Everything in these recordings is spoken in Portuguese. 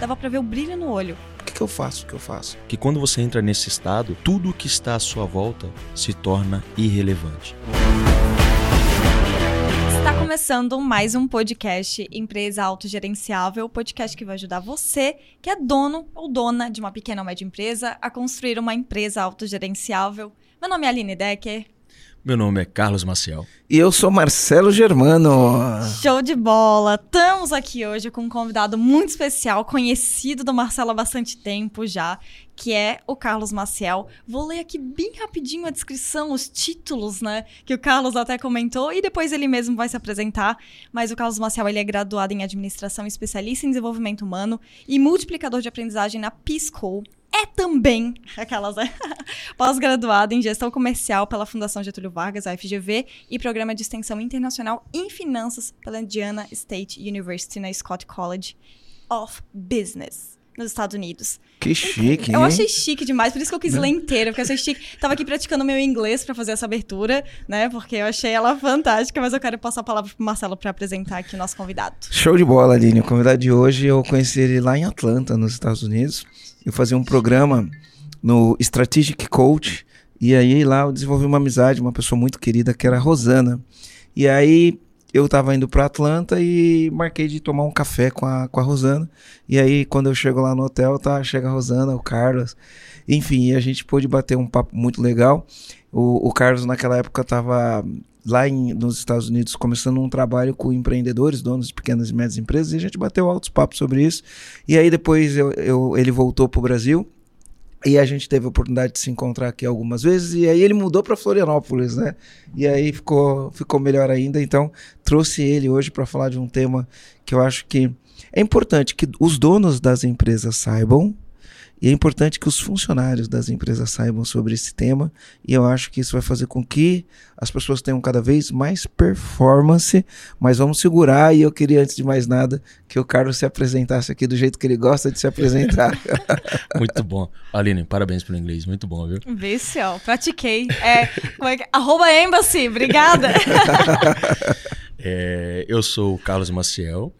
dava para ver o brilho no olho. O que, que eu faço? O que eu faço? Que quando você entra nesse estado, tudo que está à sua volta se torna irrelevante. Está começando mais um podcast Empresa Autogerenciável, podcast que vai ajudar você, que é dono ou dona de uma pequena ou média empresa, a construir uma empresa autogerenciável. Meu nome é Aline Decker. Meu nome é Carlos Maciel. E eu sou Marcelo Germano. Show de bola! Estamos aqui hoje com um convidado muito especial, conhecido do Marcelo há bastante tempo já, que é o Carlos Maciel. Vou ler aqui bem rapidinho a descrição, os títulos, né, que o Carlos até comentou, e depois ele mesmo vai se apresentar. Mas o Carlos Maciel, ele é graduado em Administração, especialista em Desenvolvimento Humano e multiplicador de aprendizagem na P-School é também aquelas né? pós-graduada em gestão comercial pela Fundação Getúlio Vargas, a FGV, e programa de extensão internacional em finanças pela Indiana State University na Scott College of Business nos Estados Unidos. Que chique, Eu achei chique demais, por isso que eu quis ler inteira, porque eu achei chique. Tava aqui praticando meu inglês para fazer essa abertura, né? Porque eu achei ela fantástica, mas eu quero passar a palavra pro Marcelo para apresentar aqui o nosso convidado. Show de bola, Aline. O convidado de hoje, eu conheci ele lá em Atlanta, nos Estados Unidos. Eu fazia um programa no Strategic Coach, e aí lá eu desenvolvi uma amizade, uma pessoa muito querida, que era a Rosana. E aí eu tava indo para Atlanta e marquei de tomar um café com a, com a Rosana. E aí, quando eu chego lá no hotel, tá, chega a Rosana, o Carlos. Enfim, a gente pôde bater um papo muito legal. O, o Carlos, naquela época, tava lá em, nos Estados Unidos começando um trabalho com empreendedores, donos de pequenas e médias empresas, e a gente bateu altos papos sobre isso. E aí depois eu, eu ele voltou pro Brasil e a gente teve a oportunidade de se encontrar aqui algumas vezes, e aí ele mudou para Florianópolis, né? E aí ficou, ficou melhor ainda. Então, trouxe ele hoje para falar de um tema que eu acho que é importante que os donos das empresas saibam, e é importante que os funcionários das empresas saibam sobre esse tema, e eu acho que isso vai fazer com que as pessoas tenham cada vez mais performance, mas vamos segurar, e eu queria, antes de mais nada, que o Carlos se apresentasse aqui do jeito que ele gosta de se apresentar. muito bom. Aline, parabéns pelo inglês, muito bom, viu? Vice, ó, pratiquei. É, como é que... Arroba Embassy, obrigada. é, eu sou o Carlos Maciel,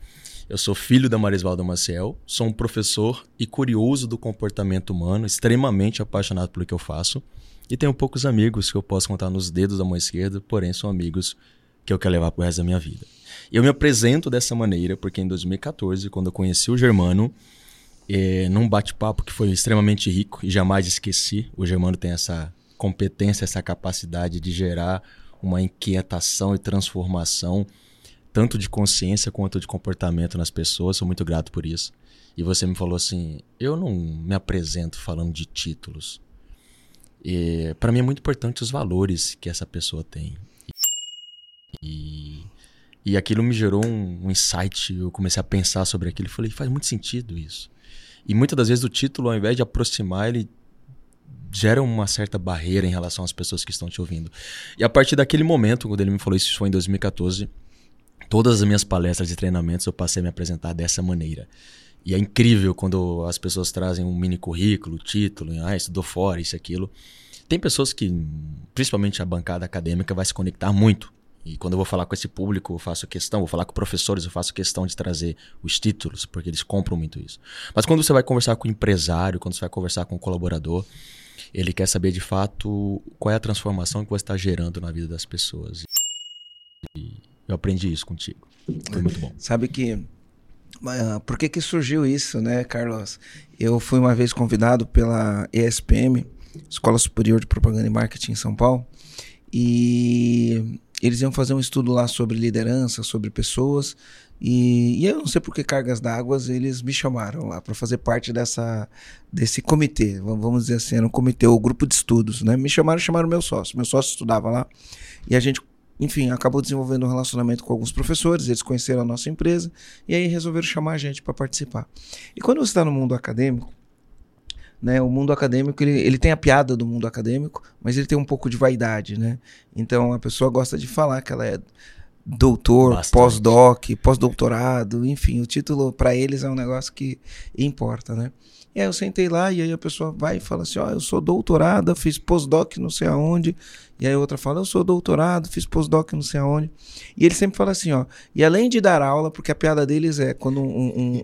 eu sou filho da Marisvalda Maciel, sou um professor e curioso do comportamento humano, extremamente apaixonado pelo que eu faço. E tenho poucos amigos que eu posso contar nos dedos da mão esquerda, porém são amigos que eu quero levar pro resto da minha vida. Eu me apresento dessa maneira porque em 2014, quando eu conheci o Germano, é, num bate-papo que foi extremamente rico e jamais esqueci, o Germano tem essa competência, essa capacidade de gerar uma inquietação e transformação tanto de consciência quanto de comportamento nas pessoas. Sou muito grato por isso. E você me falou assim: eu não me apresento falando de títulos. Para mim é muito importante os valores que essa pessoa tem. E, e aquilo me gerou um, um insight. Eu comecei a pensar sobre aquilo e falei: faz muito sentido isso. E muitas das vezes o título, ao invés de aproximar, ele gera uma certa barreira em relação às pessoas que estão te ouvindo. E a partir daquele momento, quando ele me falou isso, foi em 2014 todas as minhas palestras e treinamentos eu passei a me apresentar dessa maneira. E é incrível quando as pessoas trazem um mini currículo, título, ah, estudou fora, isso aquilo. Tem pessoas que, principalmente a bancada acadêmica, vai se conectar muito. E quando eu vou falar com esse público, eu faço questão, vou falar com professores, eu faço questão de trazer os títulos, porque eles compram muito isso. Mas quando você vai conversar com o empresário, quando você vai conversar com o colaborador, ele quer saber de fato qual é a transformação que você está gerando na vida das pessoas. E eu aprendi isso contigo. Foi muito bom. Sabe que. Uh, por que, que surgiu isso, né, Carlos? Eu fui uma vez convidado pela ESPM, Escola Superior de Propaganda e Marketing em São Paulo, e eles iam fazer um estudo lá sobre liderança, sobre pessoas, e, e eu não sei por que cargas d'água eles me chamaram lá para fazer parte dessa desse comitê, vamos dizer assim, era um comitê, o um grupo de estudos, né? Me chamaram, chamaram meu sócio, meu sócio estudava lá, e a gente enfim, acabou desenvolvendo um relacionamento com alguns professores, eles conheceram a nossa empresa e aí resolveram chamar a gente para participar. E quando você está no mundo acadêmico, né, o mundo acadêmico ele, ele tem a piada do mundo acadêmico, mas ele tem um pouco de vaidade, né? Então a pessoa gosta de falar que ela é doutor, pós-doc, pós-doutorado, enfim, o título para eles é um negócio que importa, né? E aí eu sentei lá e aí a pessoa vai e fala assim, ó, eu sou doutorada, fiz pós-doc não sei aonde. E aí a outra fala, eu sou doutorado, fiz pós-doc não sei aonde. E ele sempre fala assim, ó, e além de dar aula, porque a piada deles é quando um,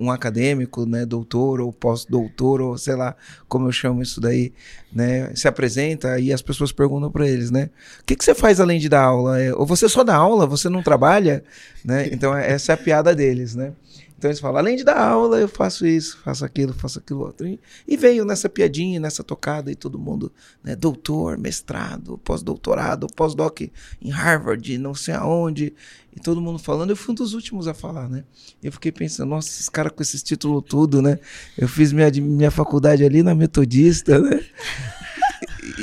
um- um acadêmico, né, doutor ou pós-doutor, ou sei lá como eu chamo isso daí, né, se apresenta e as pessoas perguntam para eles, né, o que, que você faz além de dar aula? É, ou você só dá aula, você não trabalha? Né? Então é- essa é a piada deles, né? Então eles falam, além de dar aula, eu faço isso, faço aquilo, faço aquilo outro. E, veio nessa piadinha, nessa tocada, e todo mundo, né, doutor, mestrado, pós-doutorado, pós-doc em Harvard, não sei aonde, e todo mundo falando. Eu fui um dos últimos a falar, né? Eu fiquei pensando, nossa, esses caras com esses títulos tudo, né? Eu fiz minha, minha faculdade ali na Metodista, né?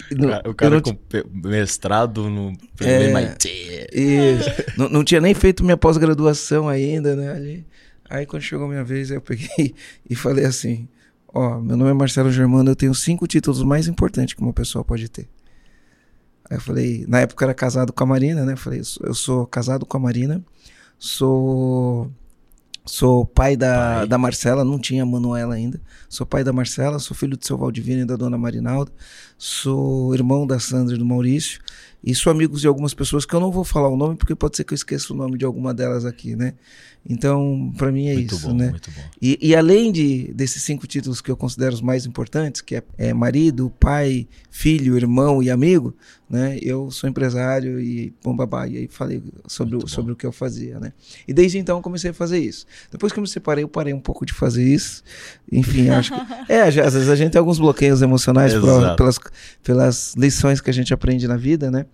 E O cara, com mestrado no É. MIT. Isso. não, não tinha nem feito minha pós-graduação ainda, né? Ali. Aí quando chegou a minha vez, eu peguei e falei assim: Ó, meu nome é Marcelo Germano, eu tenho cinco títulos mais importantes que uma pessoa pode ter. Aí eu falei, na época eu era casado com a Marina, né? Eu falei, eu sou, casado com a Marina, sou sou pai da, Pai. da Marcela, não tinha a Manuela ainda. Sou pai da Marcela, sou filho do seu Valdivino e da dona Marinalda, sou irmão da Sandra e do Maurício, e sou amigo de algumas pessoas que eu não vou falar o nome porque pode ser que eu esqueça o nome de alguma delas aqui, né? Então, para mim é muito isso, bom, né? muito bom. E, e além de, desses cinco títulos que eu considero os mais importantes, que é, é marido, pai, filho, irmão e amigo, né? Eu sou empresário e bom babá. E aí falei sobre, o, bom. sobre o que eu fazia, né? E desde então eu comecei a fazer isso. Depois que eu me separei, eu parei um pouco de fazer isso. Enfim, acho que... É, às vezes a gente tem alguns bloqueios emocionais pelas, pelas lições que a gente aprende na vida, né?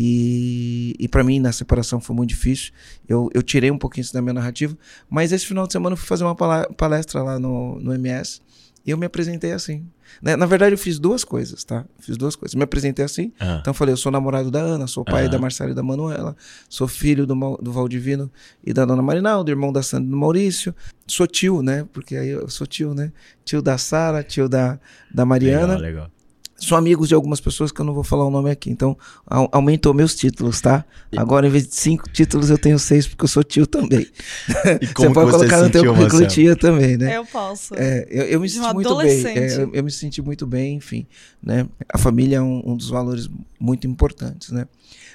E, e para mim, na separação foi muito difícil. Eu, eu tirei um pouquinho isso da minha narrativa. Mas esse final de semana eu fui fazer uma palestra lá no, no MS e eu me apresentei assim. Né? Na verdade, eu fiz duas coisas, tá? Fiz duas coisas. Me apresentei assim. Ah, Então eu falei, eu sou namorado da Ana, sou pai da Marcela e da Manuela, sou filho do, do Valdivino e da dona Marinaldo, irmão da Sandra e do Maurício. Sou tio, né? Porque aí eu sou tio, né? Tio da Sara, tio da, da Mariana legal, legal. Sou amigos de algumas pessoas que eu não vou falar o nome aqui. Então, au- aumentou meus títulos, tá? Agora, em vez de cinco títulos, eu tenho seis, porque eu sou tio também. E você pode você colocar no teu currículo tia também, né? Eu posso. É, eu, eu me De senti uma muito bem. É, eu, eu me senti muito bem, enfim. Né? A família é um, um dos valores muito importantes, né?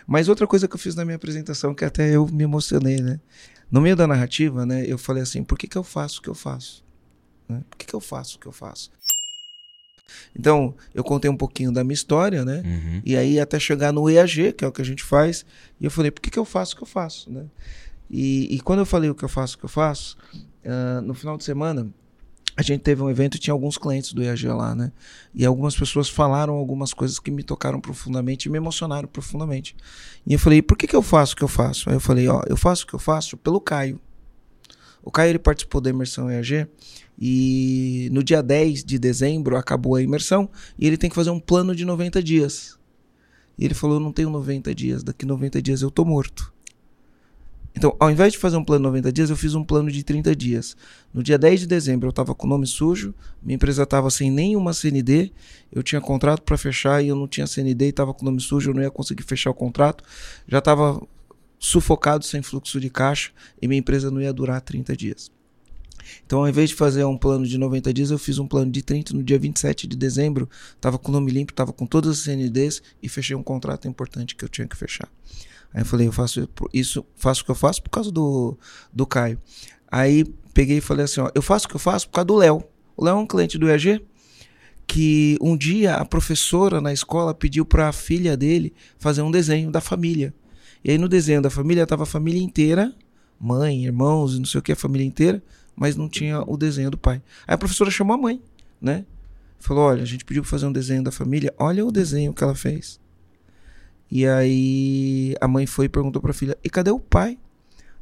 Mas outra coisa que eu fiz na minha apresentação, que até eu me emocionei, né? No meio da narrativa, né? Eu falei assim, por que, que eu faço o que eu faço? Né? Por que, que eu faço o que eu faço? Então, eu contei um pouquinho da minha história, né? Uhum. E aí até chegar no EAG, que é o que a gente faz, e eu falei, por que, que eu faço o que eu faço, né? E, e quando eu falei o que eu faço o que eu faço, ah, no final de semana, a gente teve um evento e tinha alguns clientes do EAG lá, né? E algumas pessoas falaram algumas coisas que me tocaram profundamente e me emocionaram profundamente. E eu falei, por que, que eu faço o que eu faço? Aí eu falei, ó, eu faço o que eu faço pelo Caio. O Caio ele participou da imersão EAG e no dia 10 de dezembro acabou a imersão e ele tem que fazer um plano de 90 dias. E ele falou: Eu não tenho 90 dias, daqui 90 dias eu tô morto. Então, ao invés de fazer um plano de 90 dias, eu fiz um plano de 30 dias. No dia 10 de dezembro, eu estava com o nome sujo, minha empresa estava sem nenhuma CND, eu tinha contrato para fechar e eu não tinha CND e estava com o nome sujo, eu não ia conseguir fechar o contrato. Já estava sufocado sem fluxo de caixa e minha empresa não ia durar 30 dias. Então, ao invés de fazer um plano de 90 dias, eu fiz um plano de 30 no dia 27 de dezembro. Tava com o nome limpo, tava com todas as CNDs e fechei um contrato importante que eu tinha que fechar. Aí eu falei, eu faço isso, faço o que eu faço por causa do, do Caio. Aí peguei e falei assim, ó, eu faço o que eu faço por causa do Léo. O Léo é um cliente do EAG que um dia a professora na escola pediu para a filha dele fazer um desenho da família. E aí no desenho da família tava a família inteira, mãe, irmãos, não sei o que, a família inteira, mas não tinha o desenho do pai. Aí a professora chamou a mãe, né? Falou: olha, a gente pediu pra fazer um desenho da família, olha o desenho que ela fez. E aí a mãe foi e perguntou pra filha: e cadê o pai?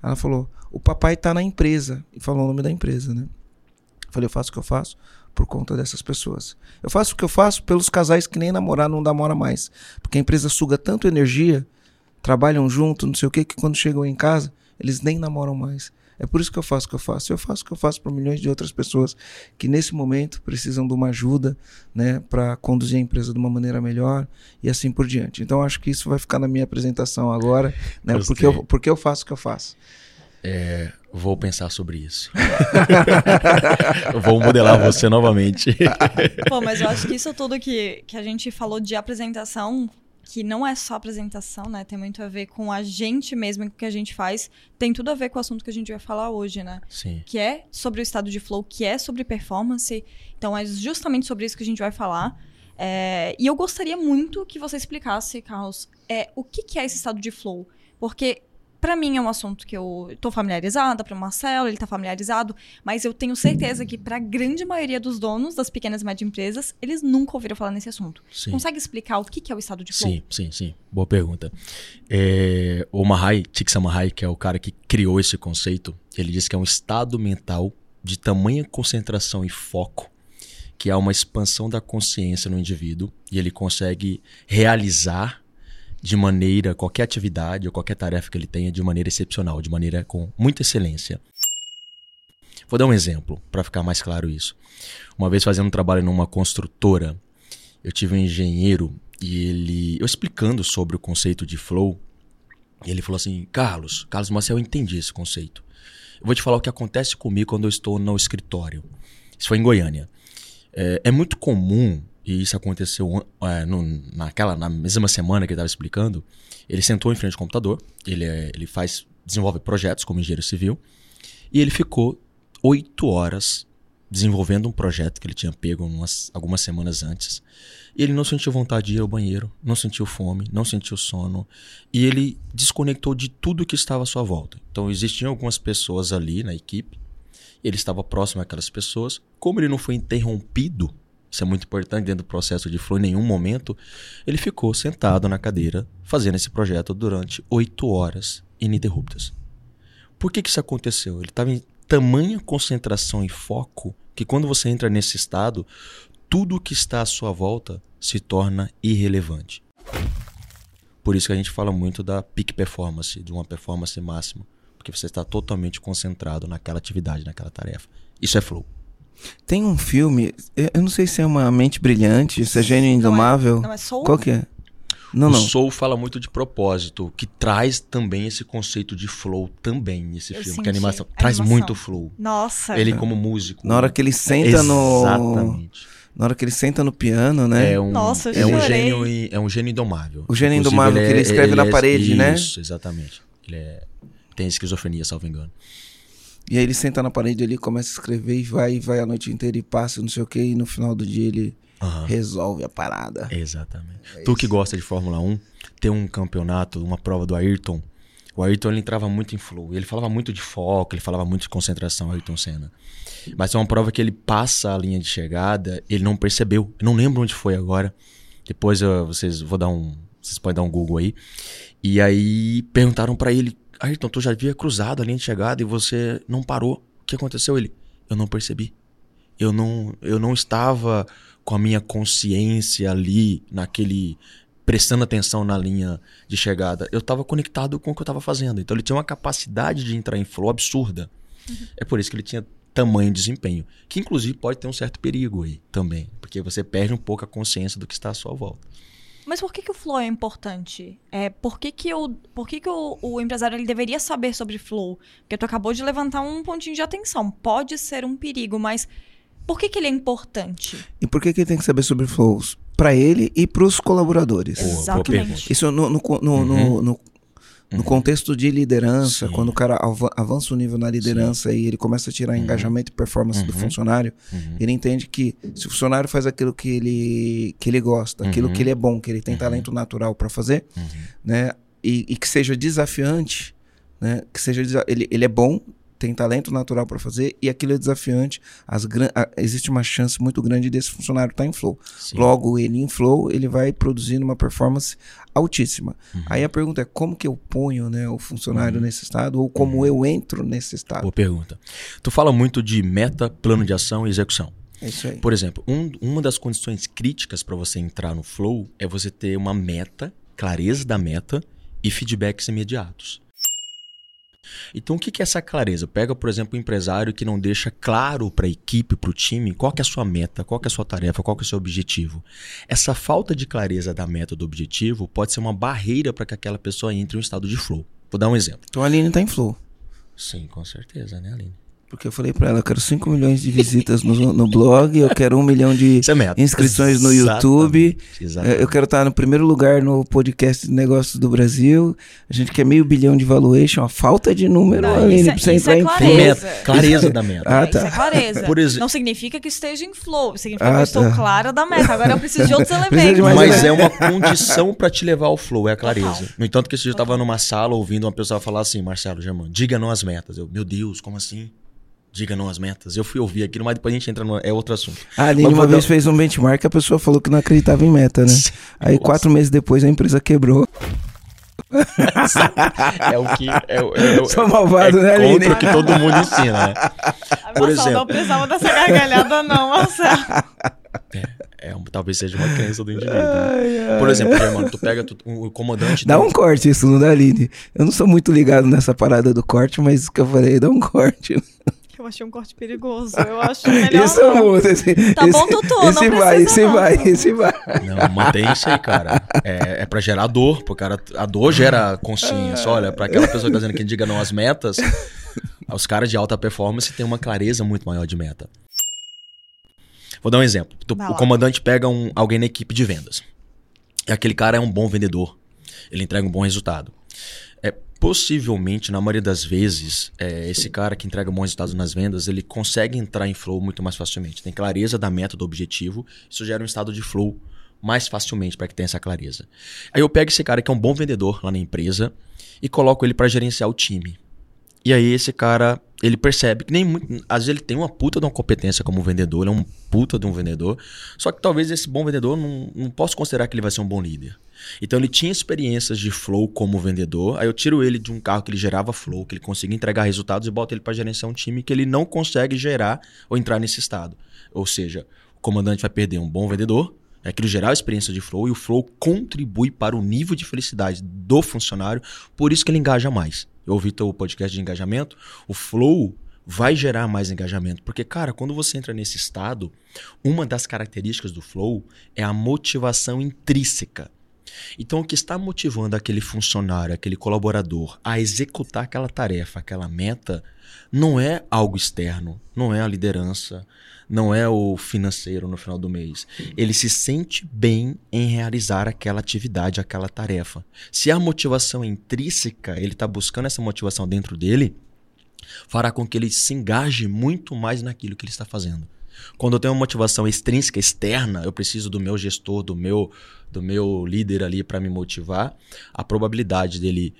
Ela falou: o papai tá na empresa. E falou o nome da empresa, né? Eu falei: eu faço o que eu faço por conta dessas pessoas. Eu faço o que eu faço pelos casais que nem namorar não namora mais. Porque a empresa suga tanto energia, trabalham junto, não sei o que, que quando chegam em casa, eles nem namoram mais. É por isso que eu faço o que eu faço. Eu faço o que eu faço para milhões de outras pessoas que nesse momento precisam de uma ajuda, né, para conduzir a empresa de uma maneira melhor e assim por diante. Então acho que isso vai ficar na minha apresentação agora, né, porque eu, porque eu faço o que eu faço. É, vou pensar sobre isso. vou modelar você novamente. Pô, mas eu acho que isso tudo que, que a gente falou de apresentação, que não é só apresentação, né? Tem muito a ver com a gente mesmo, com o que a gente faz. Tem tudo a ver com o assunto que a gente vai falar hoje, né? Sim. Que é sobre o estado de flow, que é sobre performance. Então é justamente sobre isso que a gente vai falar. É, e eu gostaria muito que você explicasse, Carlos, é, o que, que é esse estado de flow. Porque para mim é um assunto que eu tô familiarizada, para o Marcelo, ele tá familiarizado, mas eu tenho certeza que para a grande maioria dos donos das pequenas e médias empresas, eles nunca ouviram falar nesse assunto. Sim. Consegue explicar o que é o estado de flow? Sim, sim, sim. Boa pergunta. É, o Mahai, Csikszentmihalyi, que é o cara que criou esse conceito, ele diz que é um estado mental de tamanha concentração e foco que há uma expansão da consciência no indivíduo e ele consegue realizar de maneira, qualquer atividade ou qualquer tarefa que ele tenha, de maneira excepcional, de maneira com muita excelência. Vou dar um exemplo para ficar mais claro isso. Uma vez fazendo um trabalho numa construtora, eu tive um engenheiro e ele, eu explicando sobre o conceito de flow, ele falou assim: Carlos, Carlos Marcel, eu entendi esse conceito. Eu vou te falar o que acontece comigo quando eu estou no escritório. Isso foi em Goiânia. É, é muito comum e isso aconteceu é, no, naquela, na mesma semana que ele estava explicando, ele sentou em frente ao computador, ele, é, ele faz, desenvolve projetos como engenheiro civil, e ele ficou oito horas desenvolvendo um projeto que ele tinha pego umas, algumas semanas antes. E ele não sentiu vontade de ir ao banheiro, não sentiu fome, não sentiu sono. E ele desconectou de tudo que estava à sua volta. Então existiam algumas pessoas ali na equipe, ele estava próximo àquelas pessoas. Como ele não foi interrompido isso é muito importante dentro do processo de flow, em nenhum momento, ele ficou sentado na cadeira fazendo esse projeto durante oito horas ininterruptas. Por que, que isso aconteceu? Ele estava em tamanha concentração e foco que quando você entra nesse estado, tudo que está à sua volta se torna irrelevante. Por isso que a gente fala muito da peak performance, de uma performance máxima, porque você está totalmente concentrado naquela atividade, naquela tarefa. Isso é flow. Tem um filme, eu não sei se é uma mente brilhante, se é gênio indomável. Não é, não é Soul? Qual que é? Não, o não. Soul fala muito de propósito, que traz também esse conceito de flow também, esse Eu filme. senti Que a animação a traz animação. muito flow. Nossa. Ele como músico. Na hora que ele senta no. Exatamente. Na hora que ele senta no piano, né? É um, Nossa, eu é um gênio é um gênio indomável. O gênio Inclusive, indomável que ele escreve na é- parede, né? Isso, exatamente. Ele é- tem esquizofrenia, salvo engano. E aí ele senta na parede ali, começa a escrever e vai, vai a noite inteira e passa, não sei o que, e no final do dia ele Aham. resolve a parada. Exatamente. É tu que gosta de Fórmula 1, tem um campeonato, uma prova do Ayrton. O Ayrton ele entrava muito em flow. Ele falava muito de foco, ele falava muito de concentração, Ayrton Senna. Mas é uma prova que ele passa a linha de chegada, ele não percebeu. Eu não lembro onde foi agora. Depois eu, vocês vou dar um, vocês podem dar um Google aí. E aí perguntaram pra ele: "Ayrton, tu já havia cruzado a linha de chegada e você não parou. O que aconteceu?" Ele: "Eu não percebi. Eu não, eu não estava com a minha consciência ali naquele prestando atenção na linha de chegada. Eu estava conectado com o que eu estava fazendo. Então ele tinha uma capacidade de entrar em flow absurda. É por isso que ele tinha tamanho desempenho, que inclusive pode ter um certo perigo aí também, porque você perde um pouco a consciência do que está à sua volta. Mas por que, que o flow é importante? É, por que, que, o, por que, que o, o empresário ele deveria saber sobre flow? Porque tu acabou de levantar um pontinho de atenção. Pode ser um perigo, mas por que, que ele é importante? E por que, que ele tem que saber sobre flows? Pra ele e pros colaboradores. Boa, boa Exatamente. Isso no, no, no, no, Uhum. no- no contexto de liderança, Sim. quando o cara ava- avança o nível na liderança e ele começa a tirar Uhum. engajamento e performance do Uhum. funcionário, Uhum. ele entende que se o funcionário faz aquilo que ele, que ele gosta, aquilo Uhum. que ele é bom, que ele tem Uhum. talento natural pra fazer, Uhum. né? E, e que seja desafiante, né? Que seja ele, ele é bom, tem talento natural para fazer e aquilo é desafiante. As a- existe uma chance muito grande desse funcionário estar em flow. Sim. Logo, ele em flow, ele vai produzindo uma performance altíssima. Uhum. Aí a pergunta é como que eu ponho, né, o funcionário Uhum. nesse estado ou como eu entro nesse estado. Boa pergunta. Tu fala muito de meta, plano de ação e execução. É isso aí. Por exemplo, um- uma das condições críticas para você entrar no flow é você ter uma meta, clareza da meta e feedbacks imediatos. Então, o que é essa clareza? Pega, por exemplo, um empresário que não deixa claro para a equipe, para o time, qual é a sua meta, qual é a sua tarefa, qual que é o seu objetivo. Essa falta de clareza da meta do objetivo pode ser uma barreira para que aquela pessoa entre em um estado de flow. Vou dar um exemplo. Então a Aline tá em flow. Sim, com certeza, né, Aline? Porque eu falei pra ela, eu quero 5 milhões de visitas no, no blog, eu quero 1 milhão de é inscrições no Exatamente, YouTube. Exatamente. É, Eu quero estar no primeiro lugar no podcast de negócios do Brasil. A gente quer meio bilhão de valuation. A falta de número, Não, Aline, isso é- pra você isso entrar é em flow. Meta, clareza da meta. Ah, É, tá. Isso é clareza. Por exemplo- Não significa que esteja em flow. Significa Ah, que eu estou tá. clara da meta. Agora eu preciso de outros Precisa elementos. de Mas é uma condição para te levar ao flow, é a clareza. Total. No entanto, que esse dia eu Total. tava numa sala ouvindo uma pessoa falar assim, Marcelo Germano, diga não às metas. Eu, meu Deus, como assim? Diga não às metas. Eu fui ouvir aquilo, mas depois a gente entra no. É outro assunto. A Aline uma vez dar- fez um benchmark, a pessoa falou que não acreditava em meta, né? Aí Nossa. quatro meses depois a empresa quebrou. É o que. É, o- é, o- Sou malvado, é né, Aline? contra o que todo mundo ensina, né? Por Marcelo, exemplo. não precisava dessa gargalhada, não, Marcelo. É, um- talvez seja uma crença do indivíduo. né? Por exemplo, Germano, tu pega tu- um- o comandante. Dá do- um corte isso, não dá, Aline? Eu não sou muito ligado nessa parada do corte, mas isso que eu falei, dá um corte. Eu achei um corte perigoso. Eu acho melhor. Isso é muito. Esse, Tá esse, bom, Tutu, não esse vai, esse não. vai, esse vai. Não, mantém isso aí, cara. É, é pra gerar dor, pô, cara. A dor gera consciência. Olha, pra aquela pessoa que tá dizendo que diga não às metas, os caras de alta performance têm uma clareza muito maior de meta. Vou dar um exemplo. O comandante pega um, alguém na equipe de vendas. E aquele cara é um bom vendedor. Ele entrega um bom resultado. Possivelmente, na maioria das vezes, é, esse cara que entrega bons resultados nas vendas, ele consegue entrar em flow muito mais facilmente. Tem clareza da meta, do objetivo. Isso gera um estado de flow mais facilmente para que tenha essa clareza. Aí eu pego esse cara que é um bom vendedor lá na empresa e coloco ele para gerenciar o time. E aí esse cara, ele percebe que nem muito, às vezes ele tem uma puta de uma competência como vendedor, ele é um puta de um vendedor, só que talvez esse bom vendedor não, não posso considerar que ele vai ser um bom líder. Então ele tinha experiências de flow como vendedor, aí eu tiro ele de um carro que ele gerava flow, que ele conseguia entregar resultados e boto ele para gerenciar um time que ele não consegue gerar ou entrar nesse estado. Ou seja, o comandante vai perder um bom vendedor, é aquilo gerar a experiência de flow e o flow contribui para o nível de felicidade do funcionário, por isso que ele engaja mais. Eu ouvi teu podcast de engajamento, o flow vai gerar mais engajamento, porque cara, quando você entra nesse estado, uma das características do flow é a motivação intrínseca. Então, o que está motivando aquele funcionário, aquele colaborador a executar aquela tarefa, aquela meta, não é algo externo, não é a liderança, não é o financeiro no final do mês. Ele se sente bem em realizar aquela atividade, aquela tarefa. Se a motivação é intrínseca, ele está buscando essa motivação dentro dele, fará com que ele se engaje muito mais naquilo que ele está fazendo. Quando eu tenho uma motivação extrínseca, externa, eu preciso do meu gestor, do meu, do meu líder ali para me motivar, a probabilidade dele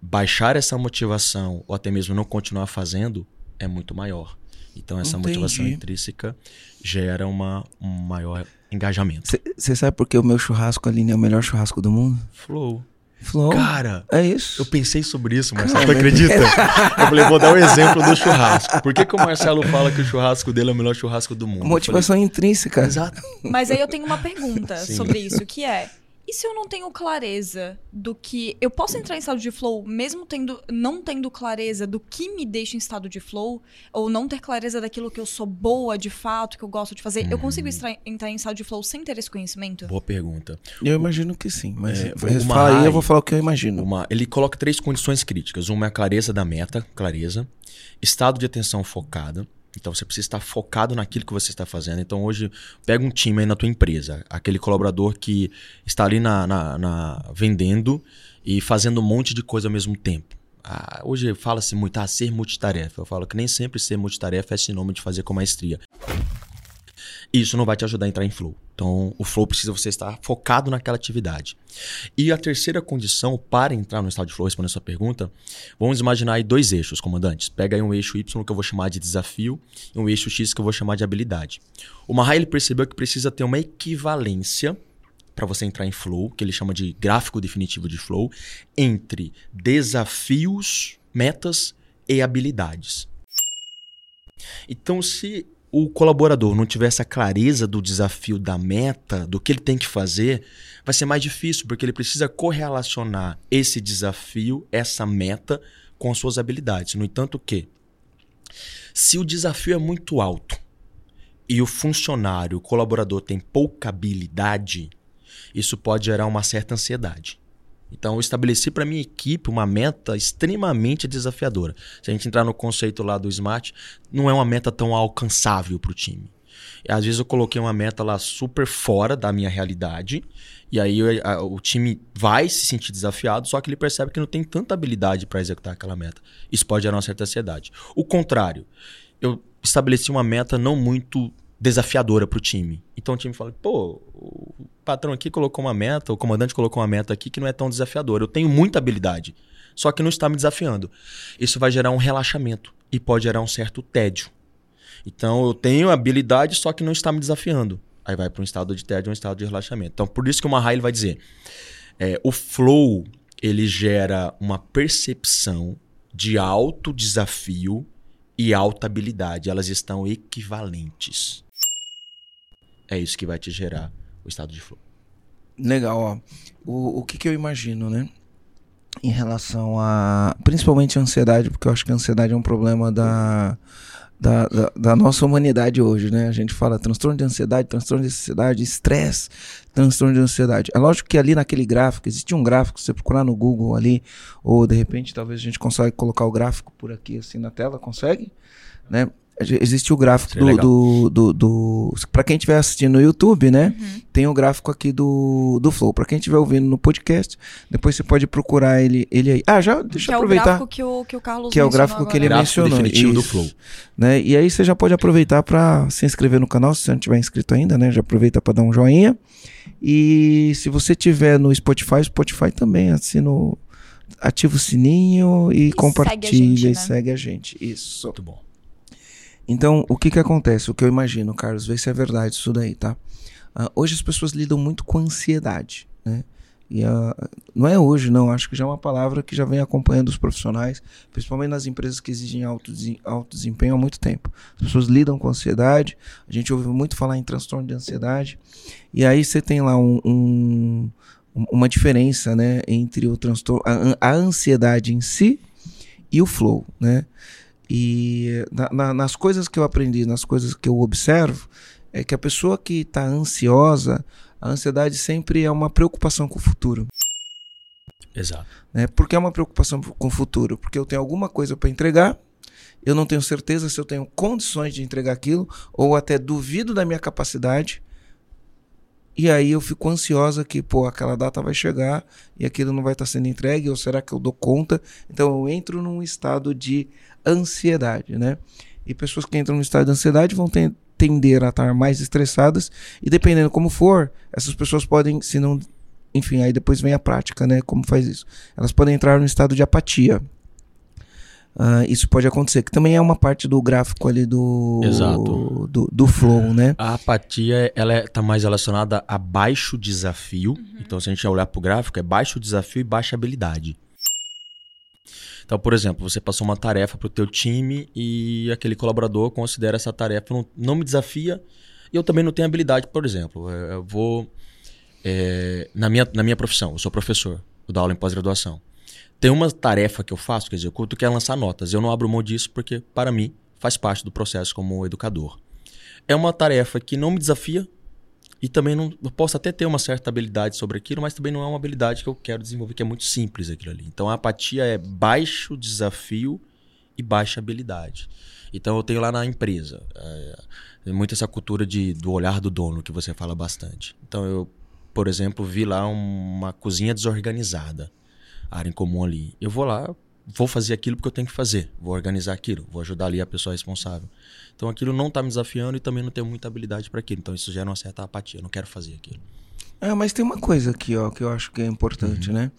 baixar essa motivação ou até mesmo não continuar fazendo é muito maior. Então essa Entendi. motivação intrínseca gera uma, um maior engajamento. Você sabe por que o meu churrasco, Aline, é o melhor churrasco do mundo? Flow. Flow. Cara, é isso. eu pensei sobre isso, Marcelo. Cara, Tu acredita? Eu falei, vou dar o exemplo do churrasco. Por que, que o Marcelo fala que o churrasco dele é o melhor churrasco do mundo? Motivação intrínseca. falei, Exato. Mas aí eu tenho uma pergunta Sim. sobre isso, que é... E se eu não tenho clareza do que... Eu posso entrar em estado de flow mesmo tendo, não tendo clareza do que me deixa em estado de flow? Ou não ter clareza daquilo que eu sou boa de fato, que eu gosto de fazer? Eu consigo extra- entrar em estado de flow sem ter esse conhecimento? Boa pergunta. Eu imagino que sim, mas É, uma aí, eu vou falar o que eu imagino. Uma- ele coloca três condições críticas. Uma é a clareza da meta, clareza. Estado de atenção focada. Então você precisa estar focado naquilo que você está fazendo. Então hoje, pega um time aí na tua empresa. Aquele colaborador que está ali na, na- na- vendendo e fazendo um monte de coisa ao mesmo tempo. Ah, hoje fala-se muito, ah, ser multitarefa. Eu falo que nem sempre ser multitarefa é sinônimo de fazer com maestria. Isso não vai te ajudar a entrar em flow. Então, o flow precisa você estar focado naquela atividade. E a terceira condição para entrar no estado de flow, respondendo a sua pergunta, vamos imaginar aí dois eixos, comandantes. Pega aí um eixo Y que eu vou chamar de desafio e um eixo X que eu vou chamar de habilidade. O Mahai ele percebeu que precisa ter uma equivalência para você entrar em flow, que ele chama de gráfico definitivo de flow, entre desafios, metas e habilidades. Então, se o colaborador não tiver essa clareza do desafio, da meta, do que ele tem que fazer, vai ser mais difícil, porque ele precisa correlacionar esse desafio, essa meta, com suas habilidades. No entanto, que se o desafio é muito alto e o funcionário, o colaborador tem pouca habilidade, isso pode gerar uma certa ansiedade. Então, eu estabeleci para minha equipe uma meta extremamente desafiadora. Se a gente entrar no conceito lá do SMART, não é uma meta tão alcançável para o time. Às vezes eu coloquei uma meta lá super fora da minha realidade, e aí a, o time vai se sentir desafiado, só que ele percebe que não tem tanta habilidade para executar aquela meta. Isso pode gerar uma certa ansiedade. O contrário, eu estabeleci uma meta não muito desafiadora para o time. Então o time fala: pô, o patrão aqui colocou uma meta, o comandante colocou uma meta aqui que não é tão desafiadora. Eu tenho muita habilidade, só que não está me desafiando. Isso vai gerar um relaxamento e pode gerar um certo tédio. Então eu tenho habilidade, só que não está me desafiando. Aí vai para um estado de tédio, um estado de relaxamento. Então por isso que o Mahai vai dizer: é, o flow ele gera uma percepção de alto desafio e alta habilidade. Elas estão equivalentes. É isso que vai te gerar o estado de flow. Legal, ó. O, o que, que eu imagino, né? Em relação a. Principalmente a ansiedade, porque eu acho que a ansiedade é um problema da. Da, da, da, nossa humanidade hoje, né? A gente fala transtorno de ansiedade, transtorno de ansiedade, estresse, transtorno de ansiedade. É lógico que ali naquele gráfico, existe um gráfico, você procurar no Google ali, ou de repente talvez a gente consiga colocar o gráfico por aqui assim na tela, consegue? Né? Existe o gráfico do, do, do, do, Pra quem estiver assistindo no YouTube, né? Uhum. Tem o gráfico aqui do, do Flow. Pra quem estiver ouvindo no podcast, depois você pode procurar ele, ele aí. Ah, já deixa que eu aproveitar. É o gráfico que o, que o Carlos Que é o gráfico agora. que ele gráfico mencionou. definitivo Isso, do Flow. Né? E aí você já pode aproveitar para se inscrever no canal, se você não tiver inscrito ainda, né? Já aproveita para dar um joinha. E se você tiver no Spotify, Spotify também assina o ativa o sininho e, E compartilha segue gente, e né? segue a gente. Isso. Muito bom. Então, o que que acontece? O que eu imagino, Carlos, vê se é verdade isso daí, tá? Ah, hoje as pessoas lidam muito com ansiedade, né? E não é hoje, não. Acho que já é uma palavra que já vem acompanhando os profissionais, principalmente nas empresas que exigem alto, alto desempenho há muito tempo. As pessoas lidam com ansiedade. A gente ouve muito falar em transtorno de ansiedade. E aí você tem lá um, um- uma diferença, né, entre o transtorno, a, a ansiedade em si e o flow, né? E na- na- nas coisas que eu aprendi, nas coisas que eu observo, é que a pessoa que está ansiosa, a ansiedade sempre é uma preocupação com o futuro. Exato. Né? Por que é uma preocupação com o futuro? Porque eu tenho alguma coisa para entregar, eu não tenho certeza se eu tenho condições de entregar aquilo, ou até duvido da minha capacidade, e aí eu fico ansiosa que, pô, aquela data vai chegar e aquilo não vai estar sendo entregue, ou será que eu dou conta? Então eu entro num estado de ansiedade, né? E pessoas que entram no estado de ansiedade vão ten- tender a estar mais estressadas, e dependendo como for, essas pessoas podem, se não. Enfim, aí depois vem a prática, né? Como faz isso? Elas podem entrar no estado de apatia. Ah, isso pode acontecer, que também é uma parte do gráfico ali do, Exato. do, do flow, né? A apatia ela está mais relacionada a baixo desafio. Então, se a gente olhar para o gráfico, é baixo desafio e baixa habilidade. Então, por exemplo, você passou uma tarefa para o teu time e aquele colaborador considera essa tarefa não, não me desafia e eu também não tenho habilidade, por exemplo. Eh, Eu vou eh, na minha na minha profissão, eu sou professor, eu dou aula em pós-graduação. Tem uma tarefa que eu faço, que eu executo, que é lançar notas. Eu não abro mão disso porque, para mim, faz parte do processo como educador. É uma tarefa que não me desafia e também não eu posso até ter uma certa habilidade sobre aquilo, mas também não é uma habilidade que eu quero desenvolver, que é muito simples aquilo ali. Então a apatia é baixo desafio e baixa habilidade. Então eu tenho lá na empresa é, muito essa cultura de, do olhar do dono que você fala bastante. Então eu, por exemplo, vi lá uma cozinha desorganizada, área em comum ali. Eu vou lá, vou fazer aquilo porque eu tenho que fazer, vou organizar aquilo, vou ajudar ali a pessoa responsável. Então aquilo não está me desafiando e também não tenho muita habilidade para aquilo. Então isso gera uma certa apatia, eu não quero fazer aquilo. Ah, mas tem uma coisa aqui, ó, que eu acho que é importante, né?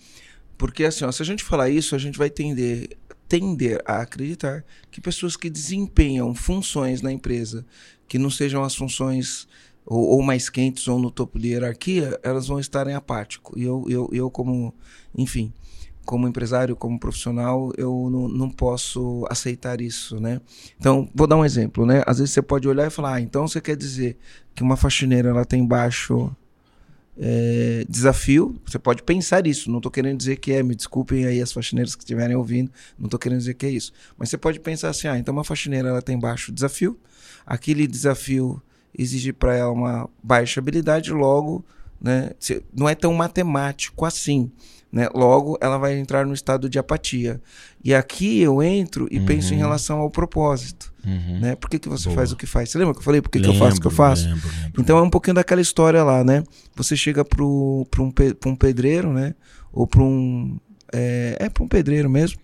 Porque assim, ó, se a gente falar isso, a gente vai tender, tender a acreditar que pessoas que desempenham funções na empresa que não sejam as funções ou, ou mais quentes ou no topo de hierarquia, elas vão estar em apático. E eu, eu, eu como, enfim, como empresário, como profissional, eu não, não posso aceitar isso, né? Então, vou dar um exemplo, né? Às vezes você pode olhar e falar, ah, então você quer dizer que uma faxineira ela tem baixo é, desafio. Você pode pensar isso. Não estou querendo dizer que é, me desculpem aí as faxineiras que estiverem ouvindo, não estou querendo dizer que é isso. Mas você pode pensar assim: ah, então uma faxineira ela tem baixo desafio, aquele desafio exige para ela uma baixa habilidade, logo, né, não é tão matemático assim. Né? Logo, ela vai entrar no estado de apatia. E aqui eu entro e uhum. penso em relação ao propósito. Uhum. Né? Por que, que você Boa. faz o que faz? Você lembra que eu falei por que, que eu faço o que eu faço? Lembro, lembro. Então é um pouquinho daquela história lá, né? Você chega para um, pe um pedreiro, né? Ou para um. É, é para um pedreiro mesmo.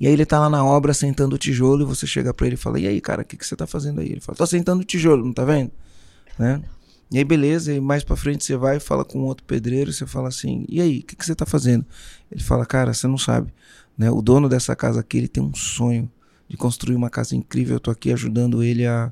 E aí ele tá lá na obra sentando o tijolo e você chega para ele e fala: E aí, cara, o que, que você tá fazendo aí? Ele fala: Tô sentando o tijolo, não tá vendo? Né? E aí, beleza, e mais pra frente você vai e fala com outro pedreiro, e você fala assim, e aí, o que, que você tá fazendo? Ele fala, cara, você não sabe, né? O dono dessa casa aqui, ele tem um sonho de construir uma casa incrível, eu tô aqui ajudando ele a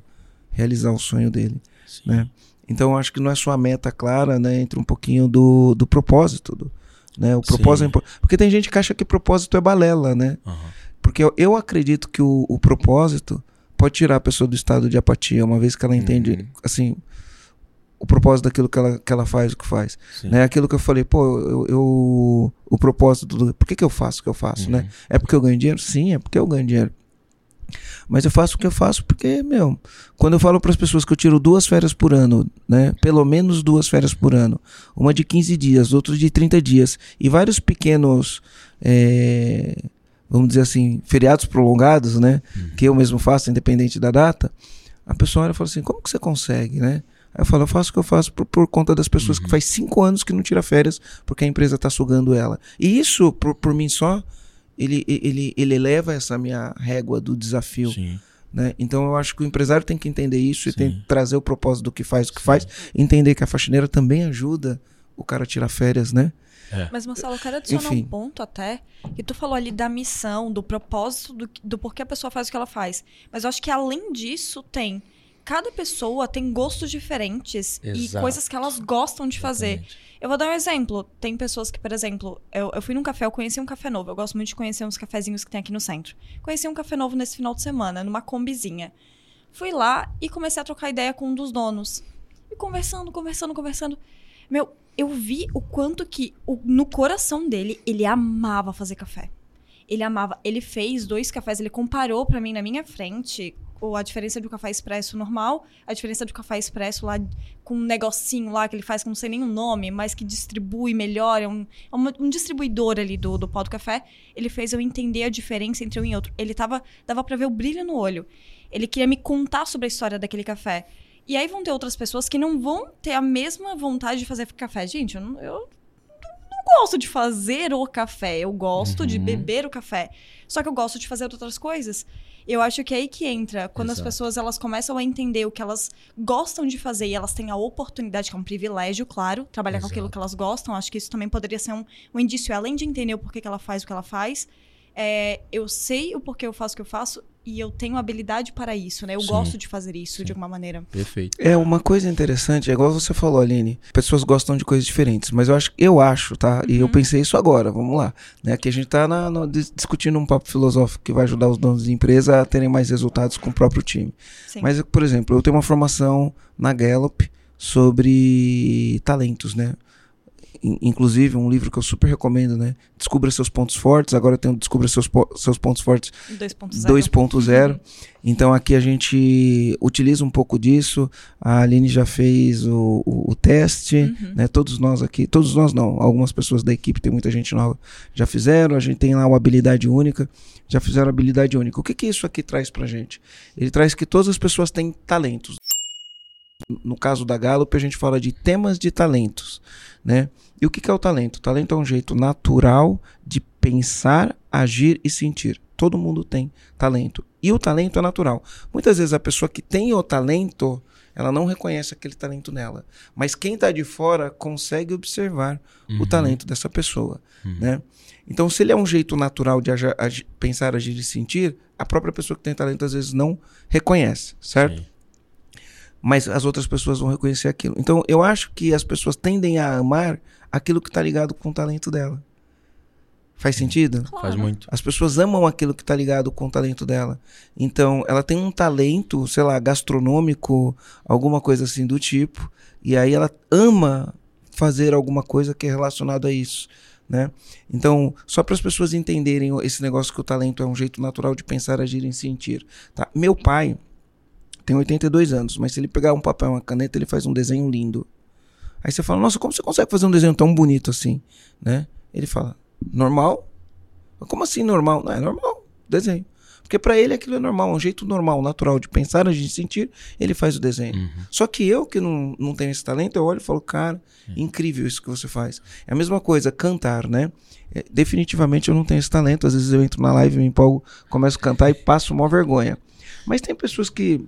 realizar o sonho dele, Sim. né? Então, eu acho que não é só a meta clara, né? Entra um pouquinho do, do propósito, do, né? O propósito é Porque tem gente que acha que propósito é balela, né? Uhum. Porque eu, eu acredito que o, o propósito pode tirar a pessoa do estado de apatia, uma vez que ela entende, uhum. assim, o propósito daquilo que ela, que ela faz, o que faz. Né? Aquilo que eu falei, pô, eu, eu o propósito do. Por que, que eu faço o que eu faço, né? uhum. né? É porque eu ganho dinheiro? Sim, é porque eu ganho dinheiro. Mas eu faço o que eu faço porque, meu, quando eu falo para as pessoas que eu tiro duas férias por ano, né? Pelo menos duas férias por ano, uma de 15 dias, outra de 30 dias, e vários pequenos, é, vamos dizer assim, feriados prolongados, né? Uhum. Que eu mesmo faço, independente da data, a pessoa olha e fala assim: como que você consegue, né? Aí eu falo, eu faço o que eu faço por, por conta das pessoas uhum. que faz cinco anos que não tira férias porque a empresa está sugando ela. E isso, por, por mim só, ele, ele, ele eleva essa minha régua do desafio. Sim. Né? Então eu acho que o empresário tem que entender isso Sim. e tem que trazer o propósito do que faz, o que Sim. faz, entender que a faxineira também ajuda o cara a tirar férias, né? É. Mas, Marcelo, eu quero adicionar Enfim. um ponto até, que tu falou ali da missão, do propósito, do, do porquê a pessoa faz o que ela faz. Mas eu acho que além disso tem cada pessoa tem gostos diferentes Exato. e coisas que elas gostam de fazer. Exatamente. Eu vou dar um exemplo. Tem pessoas que, por exemplo, eu, eu fui num café, eu conheci um café novo. Eu gosto muito de conhecer uns cafezinhos que tem aqui no centro. Conheci um café novo nesse final de semana, numa combizinha. Fui lá e comecei a trocar ideia com um dos donos. E conversando, conversando, conversando. Meu, eu vi o quanto que o, no coração dele ele amava fazer café. Ele amava. Ele fez dois cafés, ele comparou para mim na minha frente ou a diferença do café expresso normal, a diferença do café expresso lá com um negocinho lá que ele faz que não sei nem o nome, mas que distribui melhor, é um, é um distribuidor ali do, do pó do café. Ele fez eu entender a diferença entre um e outro. Ele tava, dava para ver o brilho no olho. Ele queria me contar sobre a história daquele café. E aí vão ter outras pessoas que não vão ter a mesma vontade de fazer café. Gente, eu não, eu não gosto de fazer o café, eu gosto uhum. de beber o café. Só que eu gosto de fazer outras coisas. Eu acho que é aí que entra, quando Exato. as pessoas elas começam a entender o que elas gostam de fazer e elas têm a oportunidade, que é um privilégio, claro, trabalhar Exato. com aquilo que elas gostam. Acho que isso também poderia ser um, um indício, além de entender o porquê que ela faz o que ela faz. É, eu sei o porquê eu faço o que eu faço e eu tenho habilidade para isso, né? Eu Sim. gosto de fazer isso Sim. de alguma maneira. Perfeito. É uma coisa interessante, é igual você falou, Aline. Pessoas gostam de coisas diferentes, mas eu acho, eu acho, tá? Uhum. E eu uhum. pensei isso agora, vamos lá. Né? Aqui a gente tá na, no, discutindo um papo filosófico que vai ajudar os donos de empresa a terem mais resultados com o próprio time. Sim. Mas, por exemplo, eu tenho uma formação na Gallup sobre talentos, né? Inclusive um livro que eu super recomendo, né? Descubra seus pontos fortes. Agora tem o Descubra seus, seus pontos fortes 2.0. Uhum. Então aqui a gente utiliza um pouco disso. A Aline já fez o, o, o teste, uhum. né? Todos nós aqui, todos nós não, algumas pessoas da equipe, tem muita gente nova, já fizeram. A gente tem lá uma habilidade única, já fizeram habilidade única. O que que isso aqui traz pra gente? Ele traz que todas as pessoas têm talentos. No caso da Gallup, a gente fala de temas de talentos, né? E o que é o talento? O talento é um jeito natural de pensar, agir e sentir. Todo mundo tem talento. E o talento é natural. Muitas vezes a pessoa que tem o talento, ela não reconhece aquele talento nela. Mas quem está de fora consegue observar uhum. o talento dessa pessoa. Uhum. Né? Então, se ele é um jeito natural de agir, agir, pensar, agir e sentir, a própria pessoa que tem talento às vezes não reconhece, certo? Sim mas as outras pessoas vão reconhecer aquilo. Então, eu acho que as pessoas tendem a amar aquilo que está ligado com o talento dela. Faz sentido? Claro. Faz muito. As pessoas amam aquilo que está ligado com o talento dela. Então, ela tem um talento, sei lá, gastronômico, alguma coisa assim do tipo, e aí ela ama fazer alguma coisa que é relacionada a isso. Né? Então, só para as pessoas entenderem esse negócio que o talento é um jeito natural de pensar, agir e sentir. Tá? Meu pai tem 82 anos, mas se ele pegar um papel e uma caneta, ele faz um desenho lindo. Aí você fala, nossa, como você consegue fazer um desenho tão bonito assim? Né? Ele fala, normal? Como assim normal? Não é normal, desenho. Porque para ele aquilo é normal, um jeito normal, natural de pensar, de sentir, ele faz o desenho. Uhum. Só que eu, que não, não tenho esse talento, eu olho e falo, cara, uhum. incrível isso que você faz. É a mesma coisa, cantar, né? É, definitivamente eu não tenho esse talento. Às vezes eu entro na live, me empolgo, começo a cantar e passo uma vergonha. Mas tem pessoas que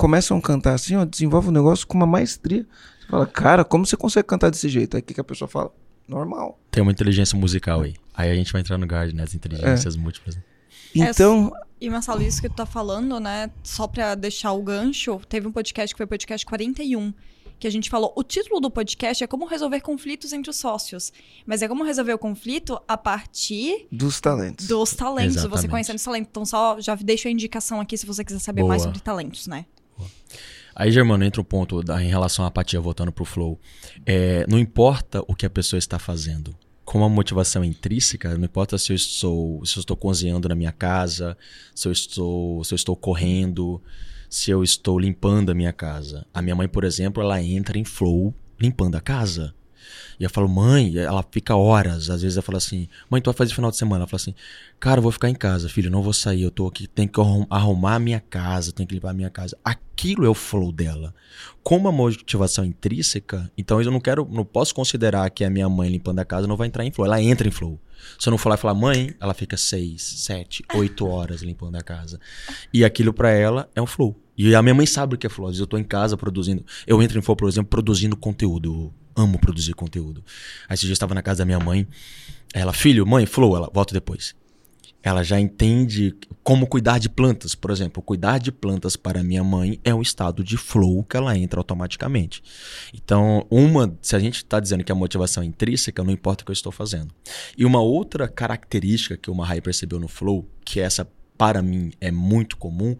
começam a cantar assim, ó, desenvolve um negócio com uma maestria. Você fala, cara, como você consegue cantar desse jeito? Aí o que, que a pessoa fala? Normal. Tem uma inteligência musical aí. Aí a gente vai entrar no guard, né? As inteligências é. múltiplas. Então. É, e Marcelo, isso que tu tá falando, né? Só pra deixar o gancho, teve um podcast que foi o podcast 41 que a gente falou. O título do podcast é Como Resolver Conflitos entre os Sócios. Mas é como resolver o conflito a partir dos talentos. Dos talentos, Exatamente. você conhecendo os talentos. Então, só já deixo a indicação aqui se você quiser saber Boa. mais sobre talentos, né? Aí, Germano, entra um ponto da, em relação à apatia, voltando pro flow. É, não importa o que a pessoa está fazendo com a motivação intrínseca, não importa se eu estou, se eu estou cozinhando na minha casa, se eu estou, se eu estou correndo, se eu estou limpando a minha casa. A minha mãe, por exemplo, ela entra em flow limpando a casa. E eu falo, mãe, ela fica horas. Às vezes eu falo assim, mãe, tu vai fazer final de semana? Ela fala assim, cara, eu vou ficar em casa, filho, não vou sair. Eu tô aqui, tenho que arrumar a minha casa, tenho que limpar a minha casa. Aquilo é o flow dela. Como a motivação intrínseca, então eu não quero, não posso considerar que a minha mãe limpando a casa não vai entrar em flow. Ela entra em flow. Se eu não falar e falar, mãe, ela fica seis, sete, oito horas limpando a casa. E aquilo para ela é um flow. E a minha mãe sabe o que é flow. Às vezes eu tô em casa produzindo. Eu entro em flow, por exemplo, produzindo conteúdo amo produzir conteúdo. Aí esse dia eu estava na casa da minha mãe. Ela, filho, mãe, flow, ela, volta depois. Ela já entende como cuidar de plantas, por exemplo. Cuidar de plantas para minha mãe é um estado de flow que ela entra automaticamente. Então, uma, se a gente está dizendo que a motivação é intrínseca, não importa o que eu estou fazendo. E uma outra característica que o Mahai percebeu no flow, que essa para mim é muito comum,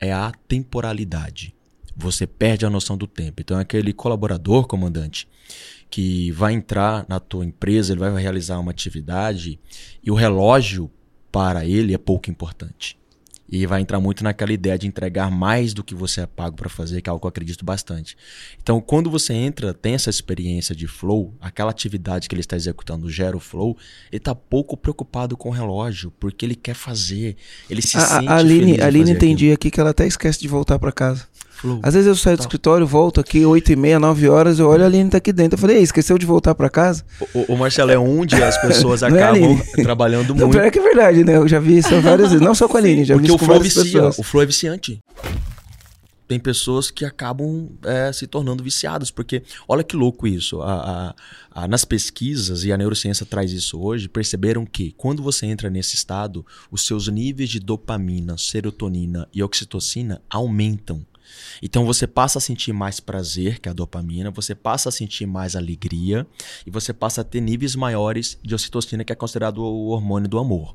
é a temporalidade. Você perde a noção do tempo. Então, aquele colaborador, comandante, que vai entrar na tua empresa, ele vai realizar uma atividade e o relógio para ele é pouco importante. E vai entrar muito naquela ideia de entregar mais do que você é pago para fazer, que é algo que eu acredito bastante. Então, quando você entra, tem essa experiência de flow, aquela atividade que ele está executando gera o flow, ele está pouco preocupado com o relógio, porque ele quer fazer, ele se a, sente a Aline, a Aline entendi aquilo. aqui que ela até esquece de voltar para casa. Flow. Às vezes eu saio do escritório, volto aqui 8 e meia, 9 horas, eu olho a Aline tá aqui dentro. Eu falei, esqueceu de voltar para casa? O, o, Marcelo é onde as pessoas é, acabam é, trabalhando muito. Não, é que é verdade, né? Eu já vi isso várias vezes. Não só com a Aline, já Porque vi isso com o flow vicia, pessoas. O flow é viciante tem pessoas que acabam é, se tornando viciadas, porque olha que louco isso. A, a, a, nas pesquisas, e a neurociência traz isso hoje, perceberam que quando você entra nesse estado, os seus níveis de dopamina, serotonina e oxitocina aumentam. Então você passa a sentir mais prazer, que é a dopamina, você passa a sentir mais alegria e você passa a ter níveis maiores de ocitocina, que é considerado o hormônio do amor.